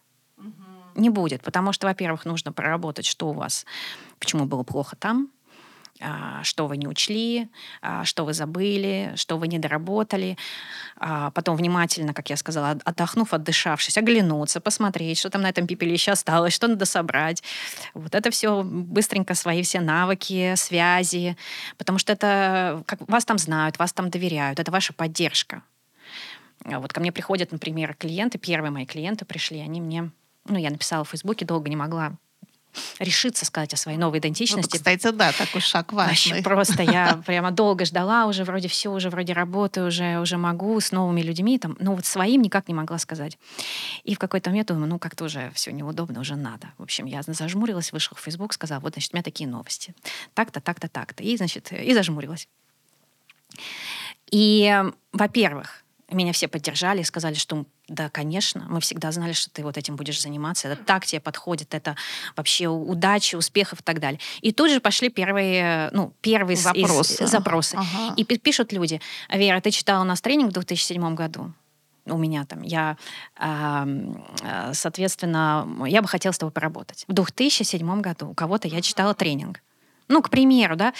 не будет, потому что, во-первых, нужно проработать, что у вас, почему было плохо там, а, что вы не учли, а, что вы забыли, что вы не доработали. А, потом внимательно, как я сказала, отдохнув, отдышавшись, оглянуться, посмотреть, что там на этом пепелище осталось, что надо собрать. Вот это все быстренько свои все навыки, связи, потому что это как, вас там знают, вас там доверяют, это ваша поддержка. Вот ко мне приходят, например, клиенты, первые мои клиенты пришли, они мне ну, я написала в Фейсбуке, долго не могла решиться сказать о своей новой идентичности. Вот, кстати, да, такой шаг важный. Вообще просто я <laughs> прямо долго ждала, уже вроде все, уже вроде работаю, уже, уже могу с новыми людьми, там, но вот своим никак не могла сказать. И в какой-то момент думаю, ну как-то уже все неудобно, уже надо. В общем, я зажмурилась, вышла в Facebook, сказала, вот, значит, у меня такие новости. Так-то, так-то, так-то. И, значит, и зажмурилась. И, во-первых, меня все поддержали и сказали, что да, конечно, мы всегда знали, что ты вот этим будешь заниматься, это так тебе подходит, это вообще удачи, успехов и так далее. И тут же пошли первые, ну, первые запросы. Из, запросы. Ага. И пишут люди, Вера, ты читала у нас тренинг в 2007 году? у меня там, я, соответственно, я бы хотела с тобой поработать. В 2007 году у кого-то я читала тренинг. Ну, к примеру, да.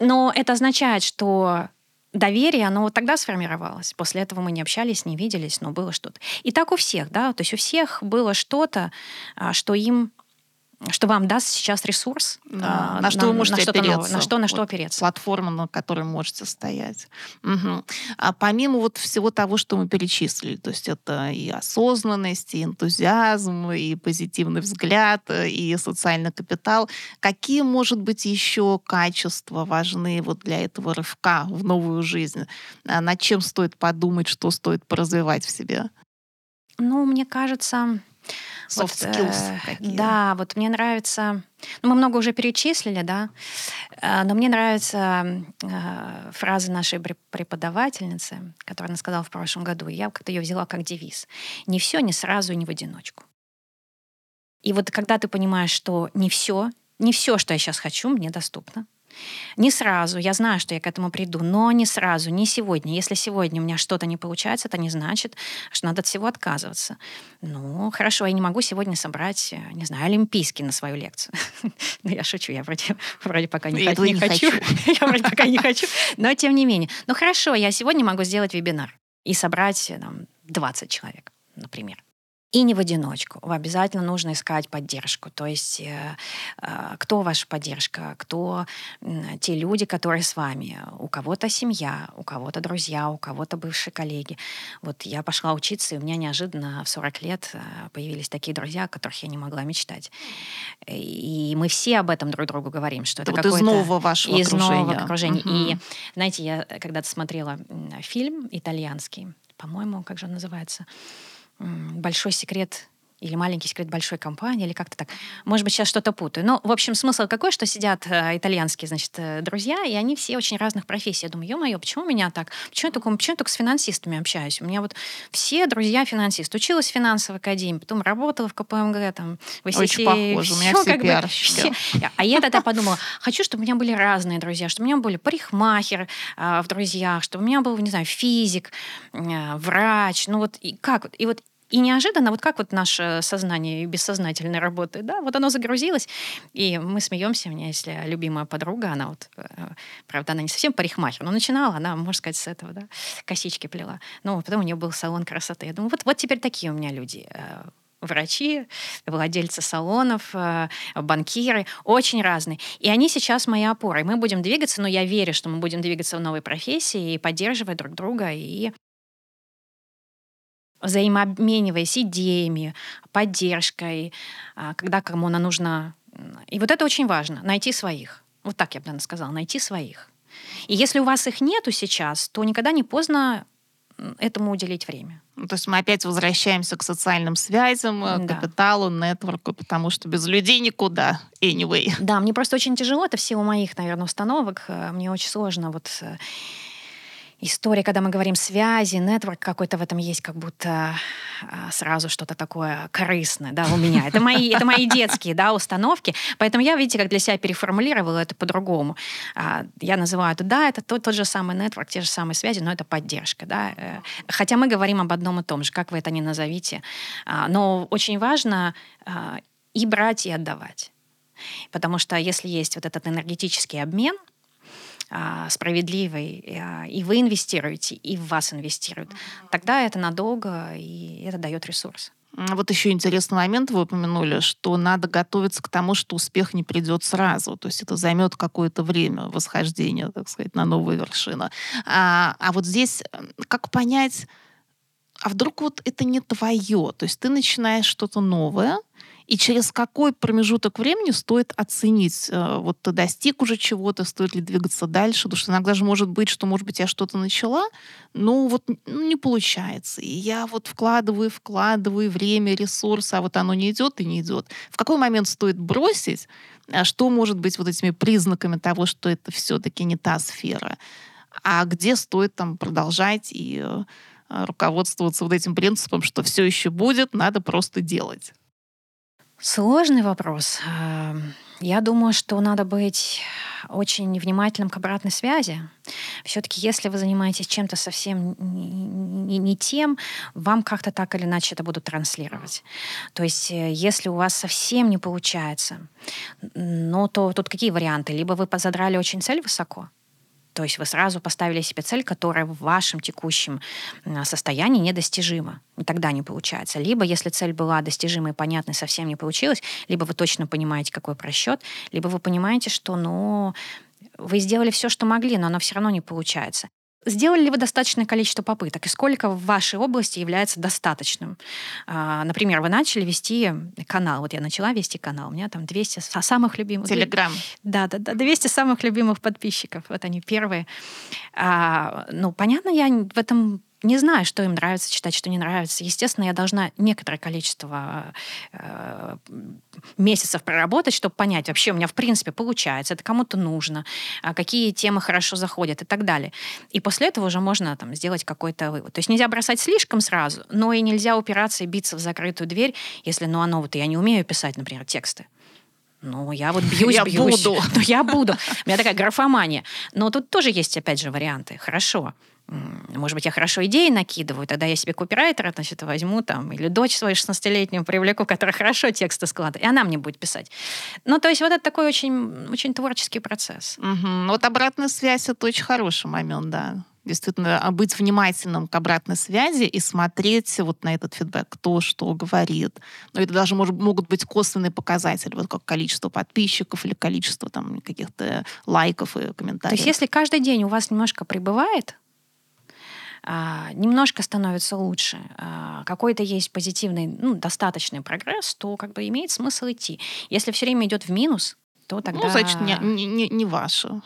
Но это означает, что доверие, оно вот тогда сформировалось. После этого мы не общались, не виделись, но было что-то. И так у всех, да, то есть у всех было что-то, а, что им что вам даст сейчас ресурс, да, а, на что на, вы можете на опереться. Новое, на что, на что вот опереться. Платформа, на которой можете стоять. Угу. А помимо вот всего того, что мы перечислили, то есть это и осознанность, и энтузиазм, и позитивный взгляд, и социальный капитал, какие, может быть, еще качества важны вот для этого рывка в новую жизнь? А над чем стоит подумать, что стоит поразвивать в себе? Ну, мне кажется, Soft вот, skills э, какие? Да, вот мне нравится... Ну, мы много уже перечислили, да, э, но мне нравится э, фраза нашей преподавательницы, которую она сказала в прошлом году, и я как-то ее взяла как девиз. «Не все, не сразу, не в одиночку». И вот когда ты понимаешь, что не все, не все, что я сейчас хочу, мне доступно, не сразу, я знаю, что я к этому приду, но не сразу, не сегодня. Если сегодня у меня что-то не получается, это не значит, что надо от всего отказываться. Ну, хорошо, я не могу сегодня собрать, э, не знаю, олимпийский на свою лекцию. <laughs> Ну, я шучу, я вроде, <laughs> вроде пока не, не хочу. <laughs> Я вроде пока не хочу, но тем не менее. Ну, хорошо, я сегодня могу сделать вебинар и собрать э, там, 20 человек, например. И не в одиночку. Обязательно нужно искать поддержку. То есть э, э, кто ваша поддержка, кто те люди, которые с вами. У кого-то семья, у кого-то друзья, у кого-то бывшие коллеги. Вот я пошла учиться, и у меня неожиданно в 40 лет э, появились такие друзья, о которых я не могла мечтать. И мы все об этом друг другу говорим, что это, это вот из нового вашего из окружения. нового окружения. Угу. И знаете, я когда-то смотрела фильм итальянский, по-моему, как же он называется? Большой секрет или маленький секрет большой компании, или как-то так. Может быть, сейчас что-то путаю. Но, в общем, смысл какой, что сидят э, итальянские, значит, э, друзья, и они все очень разных профессий. Я думаю, ё-моё, почему у меня так? Почему я, только, почему я только с финансистами общаюсь? У меня вот все друзья финансисты. Училась в финансовой академии, потом работала в КПМГ, там, в ICT. Очень похоже, у меня все, как бы, все. А я тогда подумала, хочу, чтобы у меня были разные друзья, чтобы у меня были парикмахер э, в друзьях, чтобы у меня был, не знаю, физик, э, врач, ну вот и как? И вот и неожиданно, вот как вот наше сознание бессознательно работает, да, вот оно загрузилось, и мы смеемся, у меня есть любимая подруга, она вот, э, правда, она не совсем парикмахер, но начинала она, можно сказать, с этого, да, косички плела. Ну, потом у нее был салон красоты. Я думаю, вот, вот теперь такие у меня люди э, врачи, владельцы салонов, э, банкиры, очень разные. И они сейчас моя опора. И мы будем двигаться, но я верю, что мы будем двигаться в новой профессии и поддерживать друг друга и взаимообмениваясь идеями, поддержкой, а, когда кому она нужна. И вот это очень важно, найти своих. Вот так я бы, наверное, сказала, найти своих. И если у вас их нету сейчас, то никогда не поздно этому уделить время. Ну, то есть мы опять возвращаемся к социальным связям, э, да. капиталу, нетворку, потому что без людей никуда, anyway. Да, мне просто очень тяжело, это все у моих, наверное, установок. Э, мне очень сложно вот э, история, когда мы говорим связи, нетворк какой-то в этом есть, как будто а, сразу что-то такое корыстное, да, у меня. Это мои, это мои детские, да, установки. Поэтому я, видите, как для себя переформулировала это по-другому. А, я называю это, да, это тот, тот же самый нетворк, те же самые связи, но это поддержка, да. Э, хотя мы говорим об одном и том же, как вы это ни назовите. А, но очень важно и брать, и отдавать. Потому что если есть вот этот энергетический обмен — а, справедливый, а, и вы инвестируете, и в вас инвестируют, тогда это надолго, и это дает ресурс. Вот еще интересный момент вы упомянули, что надо готовиться к тому, что успех не придет сразу. То есть это займет какое-то время восхождения, так сказать, на новую вершину. А, а вот здесь как понять, а вдруг вот это не твое? То есть ты начинаешь что-то новое, И через какой промежуток времени стоит оценить, э, вот ты достиг уже чего-то, стоит ли двигаться дальше, потому что иногда же может быть, что, может быть, я что-то начала, но вот ну, не получается. И я вот вкладываю, вкладываю время, ресурсы, а вот оно не идет и не идет. В какой момент стоит бросить? А что может быть вот этими признаками того, что это все-таки не та сфера? А где стоит там продолжать и э, руководствоваться вот этим принципом, что все еще будет, надо просто делать? Сложный вопрос. Эм, я думаю, что надо быть очень внимательным к обратной связи. Все-таки, если вы занимаетесь чем-то совсем не, не, тем, вам как-то так или иначе это будут транслировать. То есть, э, если у вас совсем не получается, ну, то тут какие варианты? Либо вы задрали очень цель высоко, то есть вы сразу поставили себе цель, которая в вашем текущем состоянии недостижима. И тогда не получается. Либо, если цель была достижимой и понятной, совсем не получилось, либо вы точно понимаете, какой просчет, либо вы понимаете, что ну, вы сделали все, что могли, но оно все равно не получается. Сделали ли вы достаточное количество попыток? И сколько в вашей области является достаточным? А, например, вы начали вести канал. Вот я начала вести канал. У меня там 200 самых любимых... Телеграм. Да, да, да. 200 самых любимых подписчиков. Вот они первые. А, ну, понятно, я в этом не знаю, что им нравится читать, что не нравится. Естественно, я должна некоторое количество э, месяцев проработать, чтобы понять, вообще у меня в принципе получается, это кому-то нужно, а какие темы хорошо заходят и так далее. И после этого уже можно там, сделать какой-то вывод. То есть нельзя бросать слишком сразу, но и нельзя упираться и биться в закрытую дверь, если, ну, оно вот, я не умею писать, например, тексты. Ну, я вот бьюсь, я бьюсь. буду. <laughs> Ну, я буду. У меня такая графомания. Но тут тоже есть, опять же, варианты. Хорошо может быть, я хорошо идеи накидываю, тогда я себе копирайтера, значит, возьму там, или дочь свою 16-летнюю привлеку, которая хорошо тексты складывает, и она мне будет писать. Ну, то есть вот это такой очень, очень творческий процесс. Угу. Вот обратная связь — это очень хороший момент, да. Действительно, а быть внимательным к обратной связи и смотреть вот на этот фидбэк, кто что говорит. Но это даже может, могут быть косвенные показатели, вот как количество подписчиков или количество там каких-то лайков и комментариев. То есть если каждый день у вас немножко прибывает, немножко становится лучше, а, какой-то есть позитивный, ну, достаточный прогресс, то как бы имеет смысл идти. Если все время идет в минус, то ну, тогда... Ну, значит, не, не, не ваше,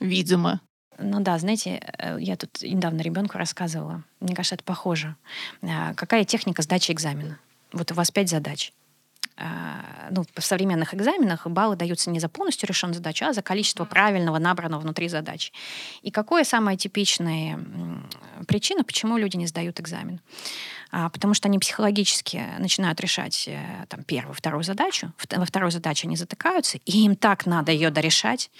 видимо. Ну да, знаете, э, я тут недавно ребенку рассказывала. Мне кажется, это похоже. А, какая техника сдачи экзамена? Вот у вас пять задач. А, ну, в современных экзаменах баллы даются не за полностью решенную задачу, а за количество правильного набранного внутри задачи. И какое самая типичная причина, почему люди не сдают экзамен? А, потому что они психологически начинают решать э, там, первую, вторую задачу, во второй задаче они затыкаются, и им так надо ее дорешать,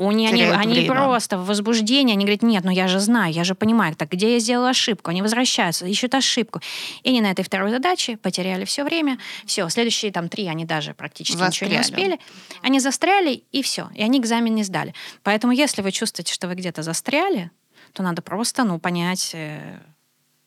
у них, они, они просто в возбуждении, они говорят, нет, ну я же знаю, я же понимаю, так где я сделала ошибку? Они возвращаются, ищут ошибку. И они на этой второй задаче потеряли все время. Все, следующие там три они даже практически застряли. ничего не успели. Они застряли, и все. И они экзамен не сдали. Поэтому если вы чувствуете, что вы где-то застряли, то надо просто, ну, понять, э,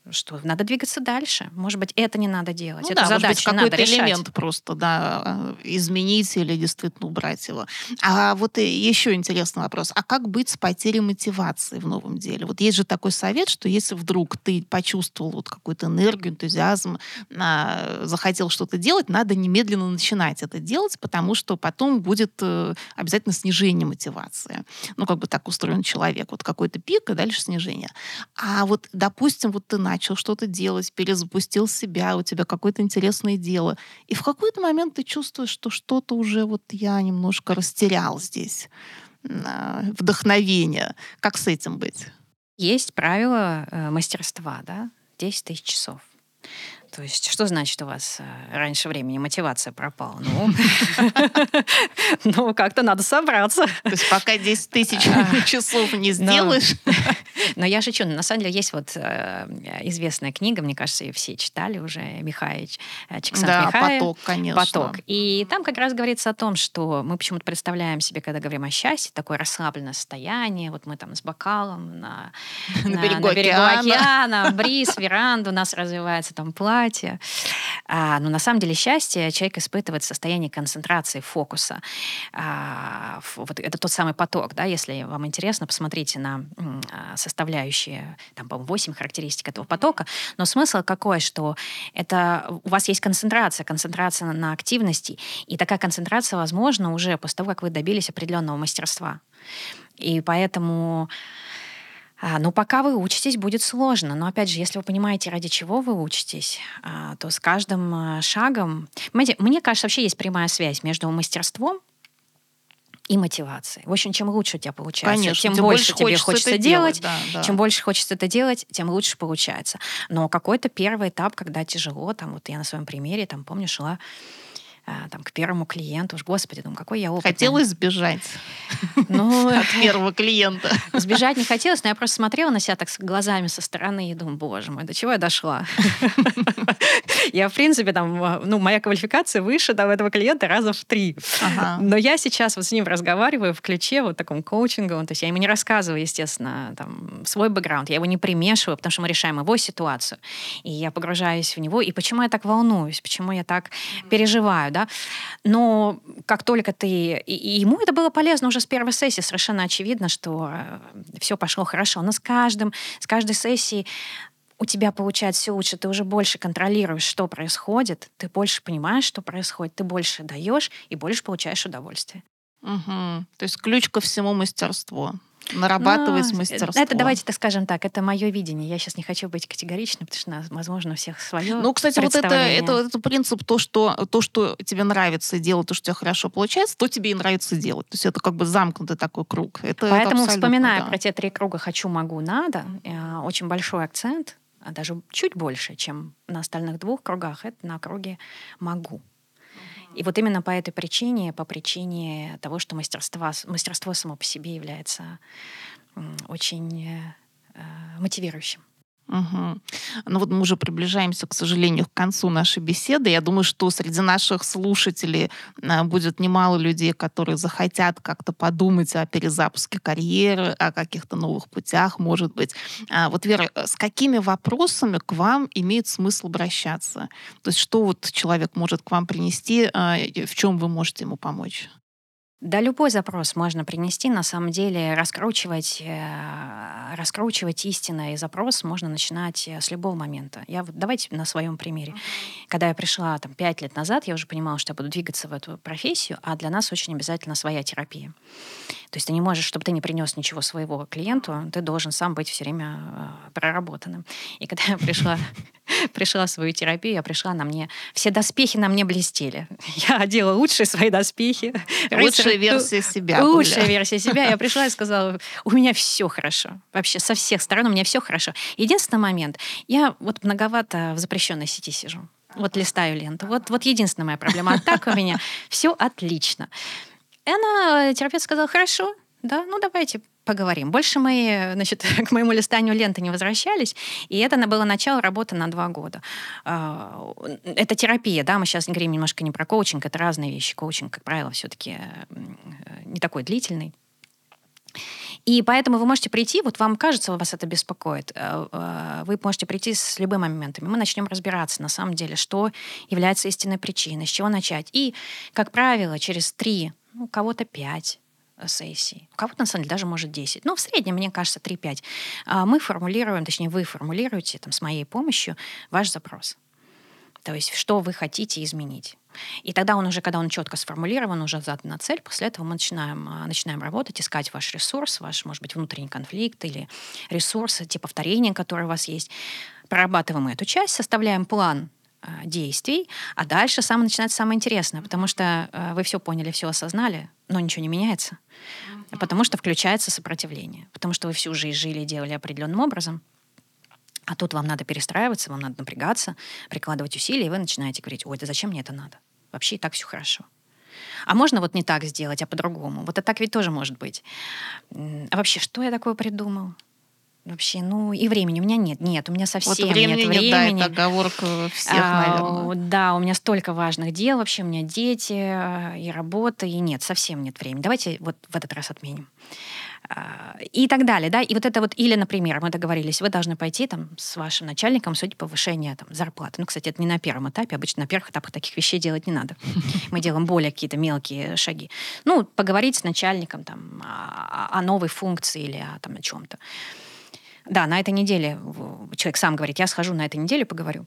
что надо двигаться дальше. Может быть, это не надо делать. Ну, Эту да, задачу может быть, какой-то элемент просто да, изменить или действительно убрать его. А вот еще интересный вопрос. А как быть с потерей мотивации в новом деле? Вот есть же такой совет, что если вдруг ты почувствовал вот какую-то энергию, энтузиазм, а, захотел что-то делать, надо немедленно начинать это делать, потому что потом будет э, обязательно снижение мотивации. Ну, как бы так устроен человек. Вот какой-то пик, и дальше снижение. А вот, допустим, вот ты начал что-то делать, перезапустил себя, у тебя какое-то интересное дело. И в какой-то момент ты чувствуешь, что что-то уже вот я немножко растерял здесь а, вдохновение. Как с этим быть? Есть правило э, мастерства, да, 10 тысяч часов. То есть, что значит у вас э, раньше времени мотивация пропала? Ну, <laughs> ну как-то надо собраться. То есть, пока 10 тысяч <laughs> часов не сделаешь. <laughs> Но я шучу. На самом деле, есть вот э, известная книга, мне кажется, ее все читали уже, Михаевич, э, Чиксант да, Михаев. поток, конечно. Поток. И там как раз говорится о том, что мы почему-то представляем себе, когда говорим о счастье, такое расслабленное состояние, вот мы там с бокалом на, <laughs> на, берегу, на берегу океана. океана, <laughs> бриз, веранду, у нас развивается там платье. А, но на самом деле счастье человек испытывает состояние концентрации, фокуса. А, вот это тот самый поток, да, если вам интересно, посмотрите на а, составляющие, там, по 8 характеристик этого потока, но смысл какой, что это у вас есть концентрация, концентрация на активности, и такая концентрация возможна уже после того, как вы добились определенного мастерства. И поэтому а, ну, пока вы учитесь, будет сложно. Но, опять же, если вы понимаете, ради чего вы учитесь, а, то с каждым а, шагом... Понимаете, мне кажется, вообще есть прямая связь между мастерством и мотивацией. В общем, чем лучше у тебя получается, Конечно, тем, тем больше, больше тебе хочется хочется это делать, делать, да, да. чем больше хочется это делать, тем лучше получается. Но какой-то первый этап, когда тяжело, там вот я на своем примере, там помню, шла там, к первому клиенту. Уж, господи, думаю, какой я опытный. Хотелось сбежать ну, <laughs> от первого клиента. Сбежать не хотелось, но я просто смотрела на себя так с глазами со стороны и думаю, боже мой, до чего я дошла? <laughs> Я, в принципе, там, ну, моя квалификация выше там, этого клиента раза в три. Ага. Но я сейчас вот с ним разговариваю в ключе вот таком коучинговом, то есть я ему не рассказываю, естественно, там, свой бэкграунд, я его не примешиваю, потому что мы решаем его ситуацию. И я погружаюсь в него, и почему я так волнуюсь, почему я так переживаю, да. Но как только ты... И, ему это было полезно уже с первой сессии, совершенно очевидно, что все пошло хорошо. Но с каждым, с каждой сессией у тебя получается все лучше, ты уже больше контролируешь, что происходит, ты больше понимаешь, что происходит, ты больше даешь и больше получаешь удовольствие. Угу. То есть ключ ко всему мастерству нарабатывать Ну, мастерство. Это давайте так скажем так, это мое видение. Я сейчас не хочу быть категоричной, потому что, возможно, у всех свое. Ну, кстати, вот это, это, это принцип, то что, то, что тебе нравится делать, то, что у тебя хорошо получается, то тебе и нравится делать. То есть это как бы замкнутый такой круг. Это, это Поэтому, абсолютно, вспоминая да. про те три круга «хочу», «могу», «надо», э, очень большой акцент, а даже чуть больше, чем на остальных двух кругах, это на круге «могу». И вот именно по этой причине, по причине того, что мастерство, мастерство само по себе является очень э, мотивирующим. Мгм. Ну вот мы уже приближаемся, к сожалению, к концу нашей беседы. Я думаю, что среди наших слушателей а, будет немало людей, которые захотят как-то подумать о перезапуске карьеры, о каких-то новых путях, может быть. А вот, Вера, э, с какими вопросами к вам имеет смысл обращаться? То есть что вот человек может к вам принести, и в чем вы можете ему помочь? Да, любой запрос можно принести. На самом деле раскручивать, э, раскручивать истинный запрос можно начинать э, с любого момента. Я вот, давайте на своем примере. Когда я пришла там пять лет назад, я уже понимала, что я буду двигаться в эту профессию, а для нас очень обязательно своя терапия. То есть ты не можешь, чтобы ты не принес ничего своего клиенту, ты должен сам быть все время э, проработанным. И когда я пришла <laughs> пришла в свою терапию, я пришла, на мне... Все доспехи на мне блестели. <laughs> Я одела лучшие свои доспехи. Лучшая Рыцарь- версия себя. Лучшая версия себя. Я пришла и сказала, у меня все хорошо. Вообще со всех сторон у меня все хорошо. Единственный момент, я вот многовато в запрещенной сети сижу. Вот листаю ленту. Вот, вот единственная моя проблема. А так у меня все отлично. Она, э, терапевт сказал, хорошо, да, ну давайте поговорим. Больше мы, значит, <laughs> к моему листанию ленты не возвращались, и это было начало работы на два года. А, Это терапия, да, мы сейчас говорим немножко не про коучинг, это разные вещи. Коучинг, как правило, все-таки не такой длительный. И поэтому вы можете прийти, вот вам кажется, вас это беспокоит, э, э, вы можете прийти с любыми моментами. Мы начнем разбираться, на самом деле, что является истинной причиной, с чего начать. И, как правило, через три, у кого-то пять э, сессий, у кого-то, на самом деле, даже может 10. Но в среднем, мне кажется, 3-5. А Мы формулируем, точнее, вы формулируете там, с моей помощью ваш запрос. То есть, что вы хотите изменить. И тогда он уже, когда он четко сформулирован, уже задана цель, после этого мы начинаем, а, начинаем работать, искать ваш ресурс, ваш, может быть, внутренний конфликт или ресурсы, те повторения, которые у вас есть. Прорабатываем эту часть, составляем план действий, а дальше самое начинается самое интересное, потому что а, вы все поняли, все осознали, но ничего не меняется, потому что включается сопротивление, потому что вы всю жизнь жили и делали определенным образом, а тут вам надо перестраиваться, вам надо напрягаться, прикладывать усилия, и вы начинаете говорить, ой, да зачем мне это надо? Вообще и так все хорошо. А можно вот не так сделать, а по-другому? Вот это так ведь тоже может быть. А вообще, что я такое придумал? Вообще, ну и времени у меня нет. Нет, у меня совсем Вот времени нет нет, времени. да, это оговорка всех, А, наверное. Да, у меня столько важных дел, вообще у меня дети э, и работа, и нет, совсем нет времени. Давайте вот в этот раз отменим. А, И так далее, да, и вот это вот, или, например, мы договорились, вы должны пойти там с вашим начальником судить повышение там зарплаты. Ну, кстати, это не на первом этапе, обычно на первых этапах таких вещей делать не надо. <laughs> Мы делаем более какие-то мелкие шаги. Ну, поговорить с начальником там о, о новой функции или о, там, о чем-то. Да, на этой неделе человек сам говорит, я схожу на этой неделе, поговорю.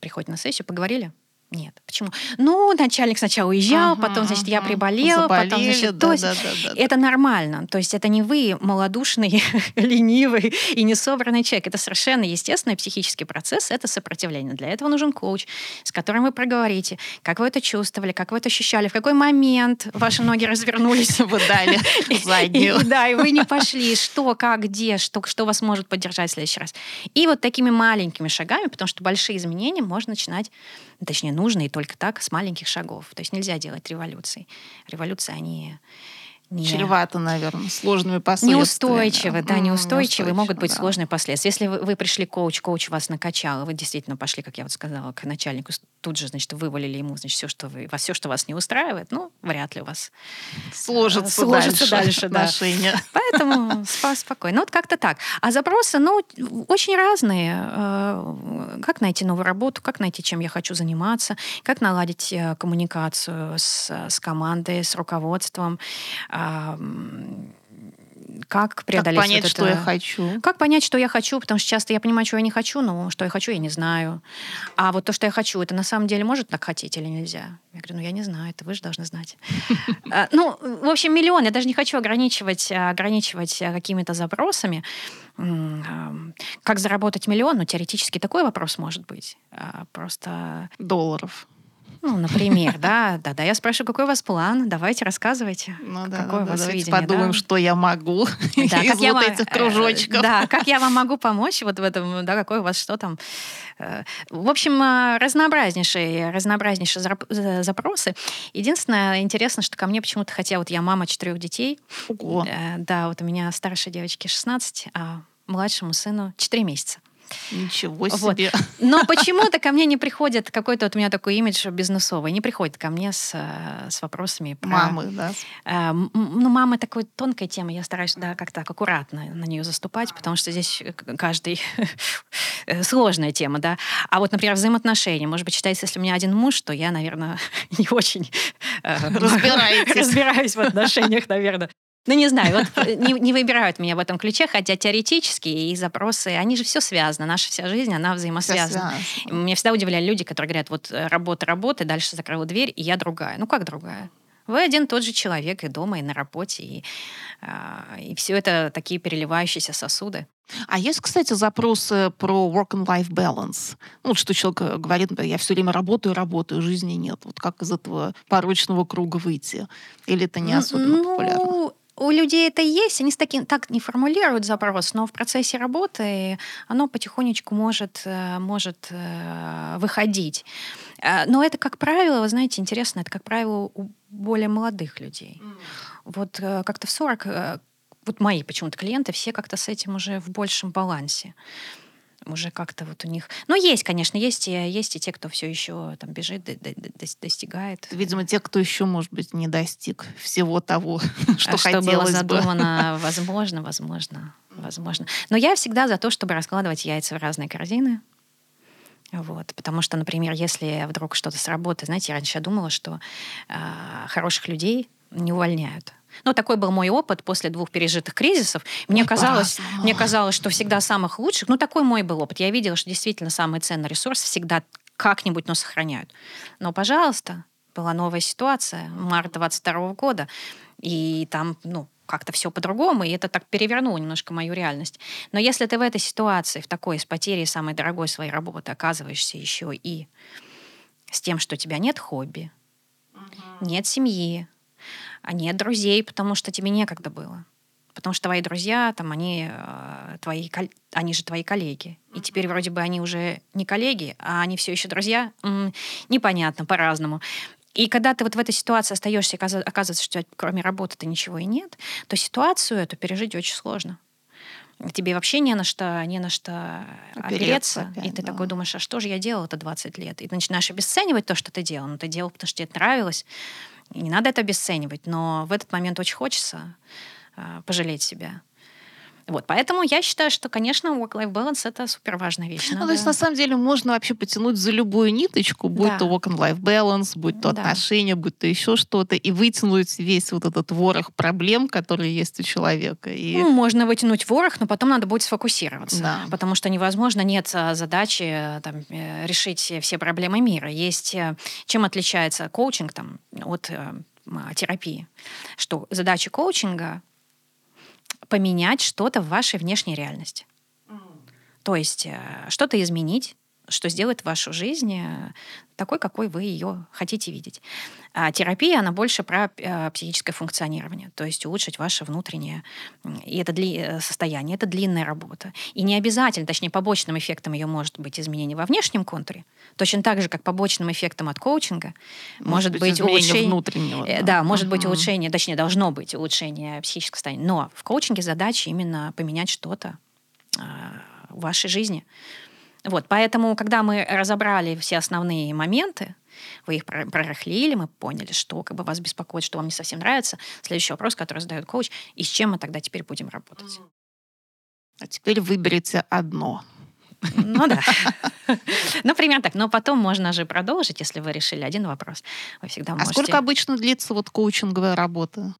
Приходит на сессию, поговорили? Нет. Почему? Ну, начальник сначала уезжал, ага, потом, значит, я приболела, Заболели, потом, значит, да, то есть да, да, да, это нормально. То есть это не вы малодушный, <laughs> ленивый и несобранный человек. Это совершенно естественный психический процесс, это сопротивление. Для этого нужен коуч, с которым вы проговорите, как вы это чувствовали, как вы это ощущали, в какой момент ваши ноги развернулись. <laughs> Вы дали <laughs> заднюю. Да, и вы не пошли, что, как, где, что, что вас может поддержать в следующий раз. И вот такими маленькими шагами, потому что большие изменения можно начинать, точнее, нужно и только так, с маленьких шагов. То есть нельзя делать революции. Революции, они не... Чревато, наверное, сложными последствиями. Неустойчивы, да, неустойчивы, могут быть да. сложные последствия. Если вы, вы пришли коуч, коуч вас накачал, вы действительно пошли, как я вот сказала, к начальнику, тут же, значит, вывалили ему, значит, все, что вы, все, что вас не устраивает, ну, вряд ли у вас сложится, сложится дальше, дальше отношения. Да. <laughs> Поэтому спокойно. Ну, вот как-то так. А запросы, ну, очень разные. Э, как найти новую работу, как найти, чем я хочу заниматься, как наладить э, коммуникацию с, с командой, с руководством, как преодолеть как понять, вот это... что я хочу. Как понять, что я хочу, потому что часто я понимаю, что я не хочу, но что я хочу, я не знаю. А вот то, что я хочу, это на самом деле может так хотеть или нельзя? Я говорю, ну я не знаю, это вы же должны знать. <laughs> А, ну, в общем, миллион. Я даже не хочу ограничивать, ограничивать какими-то запросами. Как заработать миллион? Ну, теоретически такой вопрос может быть. А, просто... Долларов. Ну, например, да, да, да. Я спрашиваю, какой у вас план? Давайте рассказывайте. Ну, да, какой да, у вас давайте видение, подумаем, да? что я могу да, <laughs> из вот я, этих кружочков. Да, как я вам могу помочь вот в этом, да, какой у вас что там. Э, в общем, э, разнообразнейшие, разнообразнейшие запросы. Единственное, интересно, что ко мне почему-то, хотя вот я мама четырех детей. Ого. Э, да, вот у меня старшей девочке 16, а младшему сыну 4 месяца. Ничего себе. Вот. Но <laughs> почему-то ко мне не приходит какой-то вот у меня такой имидж бизнесовый, не приходит ко мне с, э, с вопросами про... Мамы, да? Э, ну, мамы такой тонкой темы, я стараюсь, да, как-то аккуратно на нее заступать, потому что здесь каждый <laughs> э, сложная тема, да. А вот, например, взаимоотношения. Может быть, считается, если у меня один муж, то я, наверное, <laughs> не очень разбираюсь в отношениях, наверное. Ну, не знаю, вот э, не, не выбирают меня в этом ключе, хотя теоретически и запросы, они же все связаны. Наша вся жизнь, она взаимосвязана. Меня всегда удивляли люди, которые говорят, вот э, работа, работа, дальше закрыла дверь, и я другая. Ну, как другая? Вы один тот же человек и дома, и на работе, и, э, и все это такие переливающиеся сосуды. А есть, кстати, запросы про work and life balance. Ну, что человек э, говорит, я все время работаю, работаю, жизни нет. Вот как из этого порочного круга выйти? Или это не особенно ну, популярно? У людей это есть, они с таким, так не формулируют запрос, но в процессе работы оно потихонечку может, э, может э, выходить. Э, но это, как правило, вы знаете, интересно, это, как правило, у более молодых людей. Mm. Вот как-то в 40, вот мои почему-то клиенты, все как-то с этим уже в большем балансе уже как-то вот у них... Ну, есть, конечно, есть и, есть и те, кто все еще там бежит, до, до, до, достигает. Видимо, те, кто еще, может быть, не достиг всего того, <laughs> что а хотелось что было задумано, <laughs> возможно, возможно, возможно. Но я всегда за то, чтобы раскладывать яйца в разные корзины. Вот, потому что, например, если вдруг что-то сработает, знаете, я раньше думала, что э, хороших людей не увольняют. Ну, такой был мой опыт после двух пережитых кризисов. Мне Ой, казалось, мне казалось, что всегда самых лучших. Ну, такой мой был опыт. Я видела, что действительно самый ценный ресурс всегда как-нибудь, но сохраняют. Но, пожалуйста, была новая ситуация, март 22 года, и там, ну, как-то все по-другому, и это так перевернуло немножко мою реальность. Но если ты в этой ситуации, в такой, с потерей самой дорогой своей работы оказываешься еще и с тем, что у тебя нет хобби, угу. нет семьи, а нет друзей, потому что тебе некогда было. Потому что твои друзья, там, они, э, твои, они же твои коллеги. И теперь вроде бы они уже не коллеги, а они все еще друзья. М-м, непонятно, по-разному. И когда ты вот в этой ситуации остаешься, оказывается, что кроме работы-то ничего и нет, то ситуацию эту пережить очень сложно. Тебе вообще не на что, не на что опереться. опереться опять, и ты да. такой думаешь, а что же я делал это 20 лет? И ты начинаешь обесценивать то, что ты делал. Но ты делал, потому что тебе это нравилось. И не надо это обесценивать, но в этот момент очень хочется э, пожалеть себя. Вот, поэтому я считаю, что, конечно, work-life balance — это супер важная вещь. Ну, то есть, на самом деле, можно вообще потянуть за любую ниточку, будь Да. то work-life balance, будь то Да. отношения, будь то еще что-то, и вытянуть весь вот этот ворох проблем, которые есть у человека. И Ну, можно вытянуть ворох, но потом надо будет сфокусироваться. Да. Потому что невозможно, нет а, задачи э, там, э, решить все проблемы мира. Есть э, чем отличается коучинг там, от э, а, терапии. Что задача коучинга поменять что-то в вашей внешней реальности. То есть э, что-то изменить, что сделает вашу жизнь э, такой, какой вы ее хотите видеть. А терапия, она больше про э, психическое функционирование, то есть улучшить ваше внутреннее и это дли- э, состояние. Это длинная работа. И не обязательно, точнее, побочным эффектом ее может быть изменение во внешнем контуре, точно так же, как побочным эффектом от коучинга может, быть, изменение улучшение... внутреннего. Э, Да, может быть Мгм. улучшение, точнее, должно быть улучшение психического состояния. Но в коучинге задача именно поменять что-то а, в вашей жизни. Вот, поэтому, когда мы разобрали все основные моменты, вы их про- прорахлили, мы поняли, что как бы вас беспокоит, что вам не совсем нравится. Следующий вопрос, который задает коуч, и с чем мы тогда теперь будем работать? А теперь выберите одно. Ну да. Например, так. Но потом можно же продолжить, если вы решили один вопрос. Вы всегда А можете... сколько обычно длится вот коучинговая работа?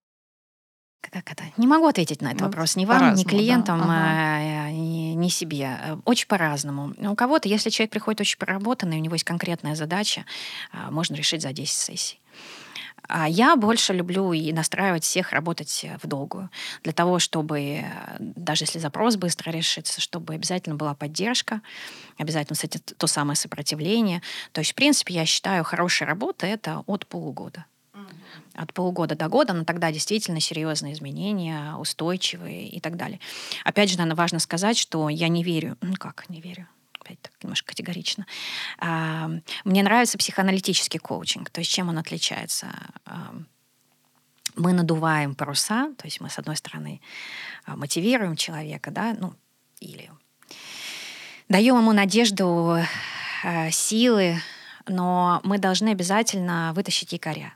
Как это? Не могу ответить на этот Ну, вопрос. Ни вам, ни по-разному, да. клиентам, Ага. ни, ни себе. Очень по-разному. У кого-то, если человек приходит очень проработанный, у него есть конкретная задача, а, можно решить за 10 сессий. А я больше люблю и настраивать всех работать в долгую. Для того, чтобы, даже если запрос быстро решится, чтобы обязательно была поддержка, обязательно, кстати, то самое сопротивление. То есть, в принципе, я считаю, хорошая работа — это от полугода от полугода до года, но тогда действительно серьезные изменения, устойчивые и так далее. Опять же, наверное, важно сказать, что я не верю, ну как не верю, опять так немножко категорично. А, Мне нравится психоаналитический коучинг, то есть чем он отличается? А, Мы надуваем паруса, то есть мы, с одной стороны, а, мотивируем человека, да, ну, или даем ему надежду, силы, но мы должны обязательно вытащить якоря.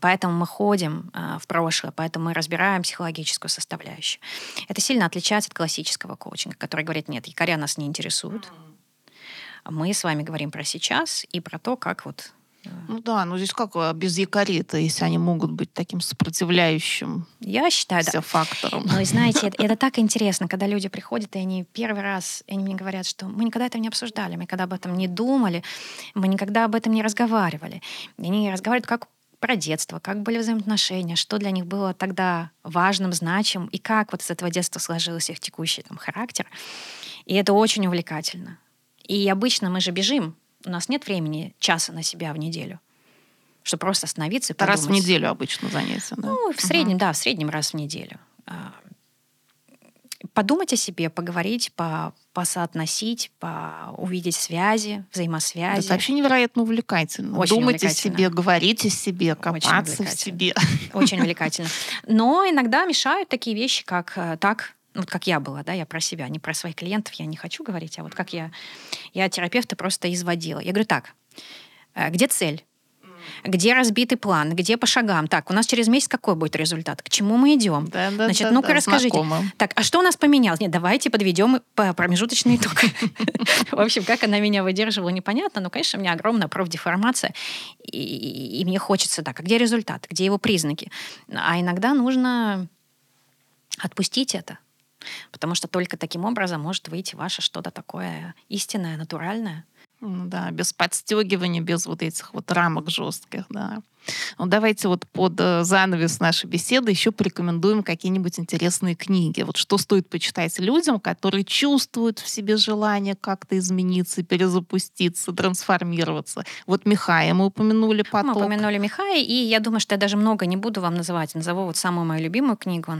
Поэтому мы ходим э, в прошлое, поэтому мы разбираем психологическую составляющую. Это сильно отличается от классического коучинга, который говорит, нет, якоря нас не интересуют. Мы с вами говорим про сейчас и про то, как вот... э, Ну да, ну здесь как а, без якорей-то, если они могут быть таким сопротивляющим Я считаю, да. фактором. Ну и знаете, это, это так интересно, когда люди приходят, и они первый раз, и они мне говорят, что мы никогда этого не обсуждали, мы никогда об этом не думали, мы никогда об этом не разговаривали. И они разговаривают как про детство, как были взаимоотношения, что для них было тогда важным, значимым, и как вот с этого детства сложился их текущий там, характер. И это очень увлекательно. И обычно мы же бежим, у нас нет времени часа на себя в неделю, чтобы просто остановиться и Это раз в подумать. неделю обычно занятия, да? Ну, в среднем, да, в среднем раз в неделю. Подумать о себе, поговорить, по, посоотносить, по увидеть связи, взаимосвязи. Это вообще невероятно увлекательно. Очень Думать о увлекательно. себе, говорить о себе, копаться в себе. Очень <laughs> увлекательно. Но иногда мешают такие вещи, как э, так, ну, вот как я была, да, я про себя, не про своих клиентов я не хочу говорить, а вот как я, я терапевта просто изводила. Я говорю, так, э, где цель? Где разбитый план? Где по шагам? Так, у нас через месяц какой будет результат? К чему мы идем? Да, да, Значит, да, ну-ка да, расскажите. знакомо. Так, а что у нас поменялось? Нет, давайте подведем по- промежуточный итог. В общем, как она меня выдерживала, непонятно. Но, конечно, у меня огромная профдеформация. И, и- и мне хочется, так, а где результат? Где его признаки? А иногда нужно отпустить это. Потому что только таким образом может выйти ваше что-то такое истинное, натуральное. Ну Да, без подстегивания, без вот этих вот рамок жестких, да. Ну, давайте вот под э, занавес нашей беседы еще порекомендуем какие-нибудь интересные книги. Вот что стоит почитать людям, которые чувствуют в себе желание как-то измениться, перезапуститься, трансформироваться. Вот Михая мы упомянули Мы поток. упомянули Михая, и я думаю, что я даже много не буду вам называть. Назову вот самую мою любимую книгу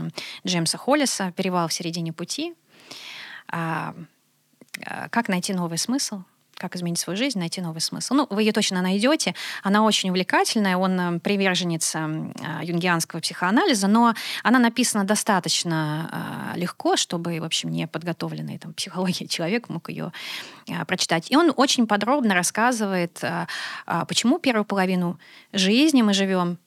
Джеймса Холлиса «Перевал в середине пути». А, а, как найти новый смысл? Как изменить свою жизнь, найти новый смысл. Ну, вы ее точно найдете. Она очень увлекательная. Он э, приверженец э, юнгианского психоанализа, но она написана достаточно э, легко, чтобы, в общем, не подготовленный там, психологией <laughs> человек мог ее прочитать. И он очень подробно рассказывает, почему первую половину жизни мы живем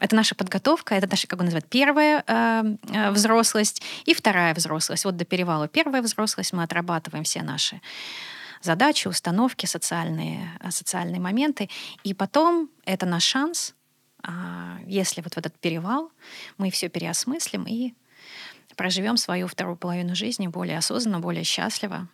это наша подготовка, это наша, как он называет, первая э, взрослость и вторая взрослость. Вот до перевала первая взрослость мы отрабатываем все наши задачи, установки, социальные, э, социальные моменты. И потом это наш шанс, э, если вот в этот перевал мы все переосмыслим и проживем свою вторую половину жизни более осознанно, более счастливо.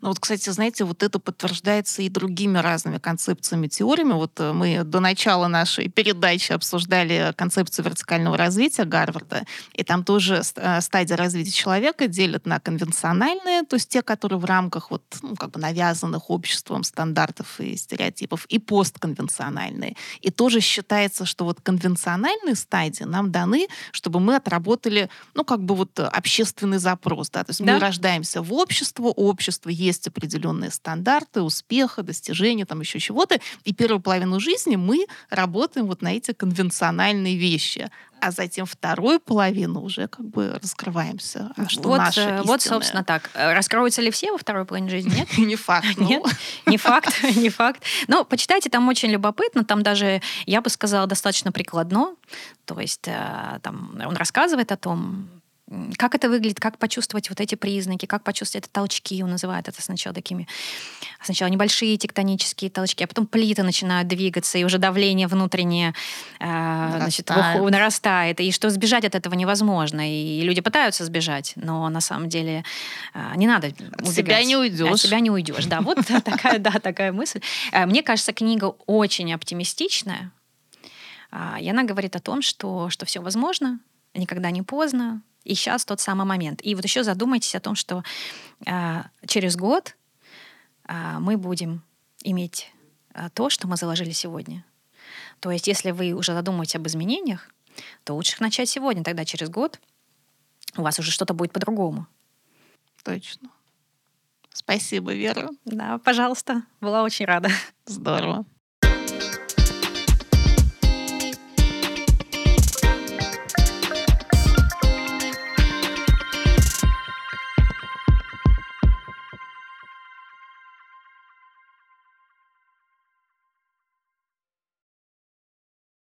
Ну вот, кстати, знаете, вот это подтверждается и другими разными концепциями, теориями. Вот э, мы до начала нашей передачи обсуждали концепцию вертикального развития Гарварда, и там тоже э, стадии развития человека делят на конвенциональные, то есть те, которые в рамках вот, ну, как бы навязанных обществом стандартов и стереотипов, и постконвенциональные. И тоже считается, что вот конвенциональные стадии нам даны, чтобы мы отработали, ну, как бы вот общественный запрос, да, то есть да? мы рождаемся в общество, общество есть определенные стандарты успеха, достижения, там еще чего-то. И первую половину жизни мы работаем вот на эти конвенциональные вещи а затем вторую половину уже как бы раскрываемся. А что вот, наше э, вот, собственно, так. Э, раскроются ли все во второй половине жизни? Нет? <laughs> Не факт. Ну. Нет, не факт, <laughs> не факт. Но почитайте, там очень любопытно, там даже, я бы сказала, достаточно прикладно. То есть э, там он рассказывает о том, как это выглядит, как почувствовать вот эти признаки, как почувствовать это толчки, он называет это сначала такими, сначала небольшие тектонические толчки, а потом плиты начинают двигаться, и уже давление внутреннее э, значит, нарастает, и что сбежать от этого невозможно, и люди пытаются сбежать, но на самом деле э, не надо От себя не уйдешь. От себя не уйдешь, да, вот <laughs> такая, да, такая мысль. Э, мне кажется, книга очень оптимистичная, а, и она говорит о том, что, что все возможно, никогда не поздно, и сейчас тот самый момент. И вот еще задумайтесь о том, что э, через год э, мы будем иметь э, то, что мы заложили сегодня. То есть, если вы уже задумаете об изменениях, то лучше их начать сегодня. Тогда через год у вас уже что-то будет по-другому. Точно. Спасибо, Вера. Да, пожалуйста. Была очень рада. Здорово.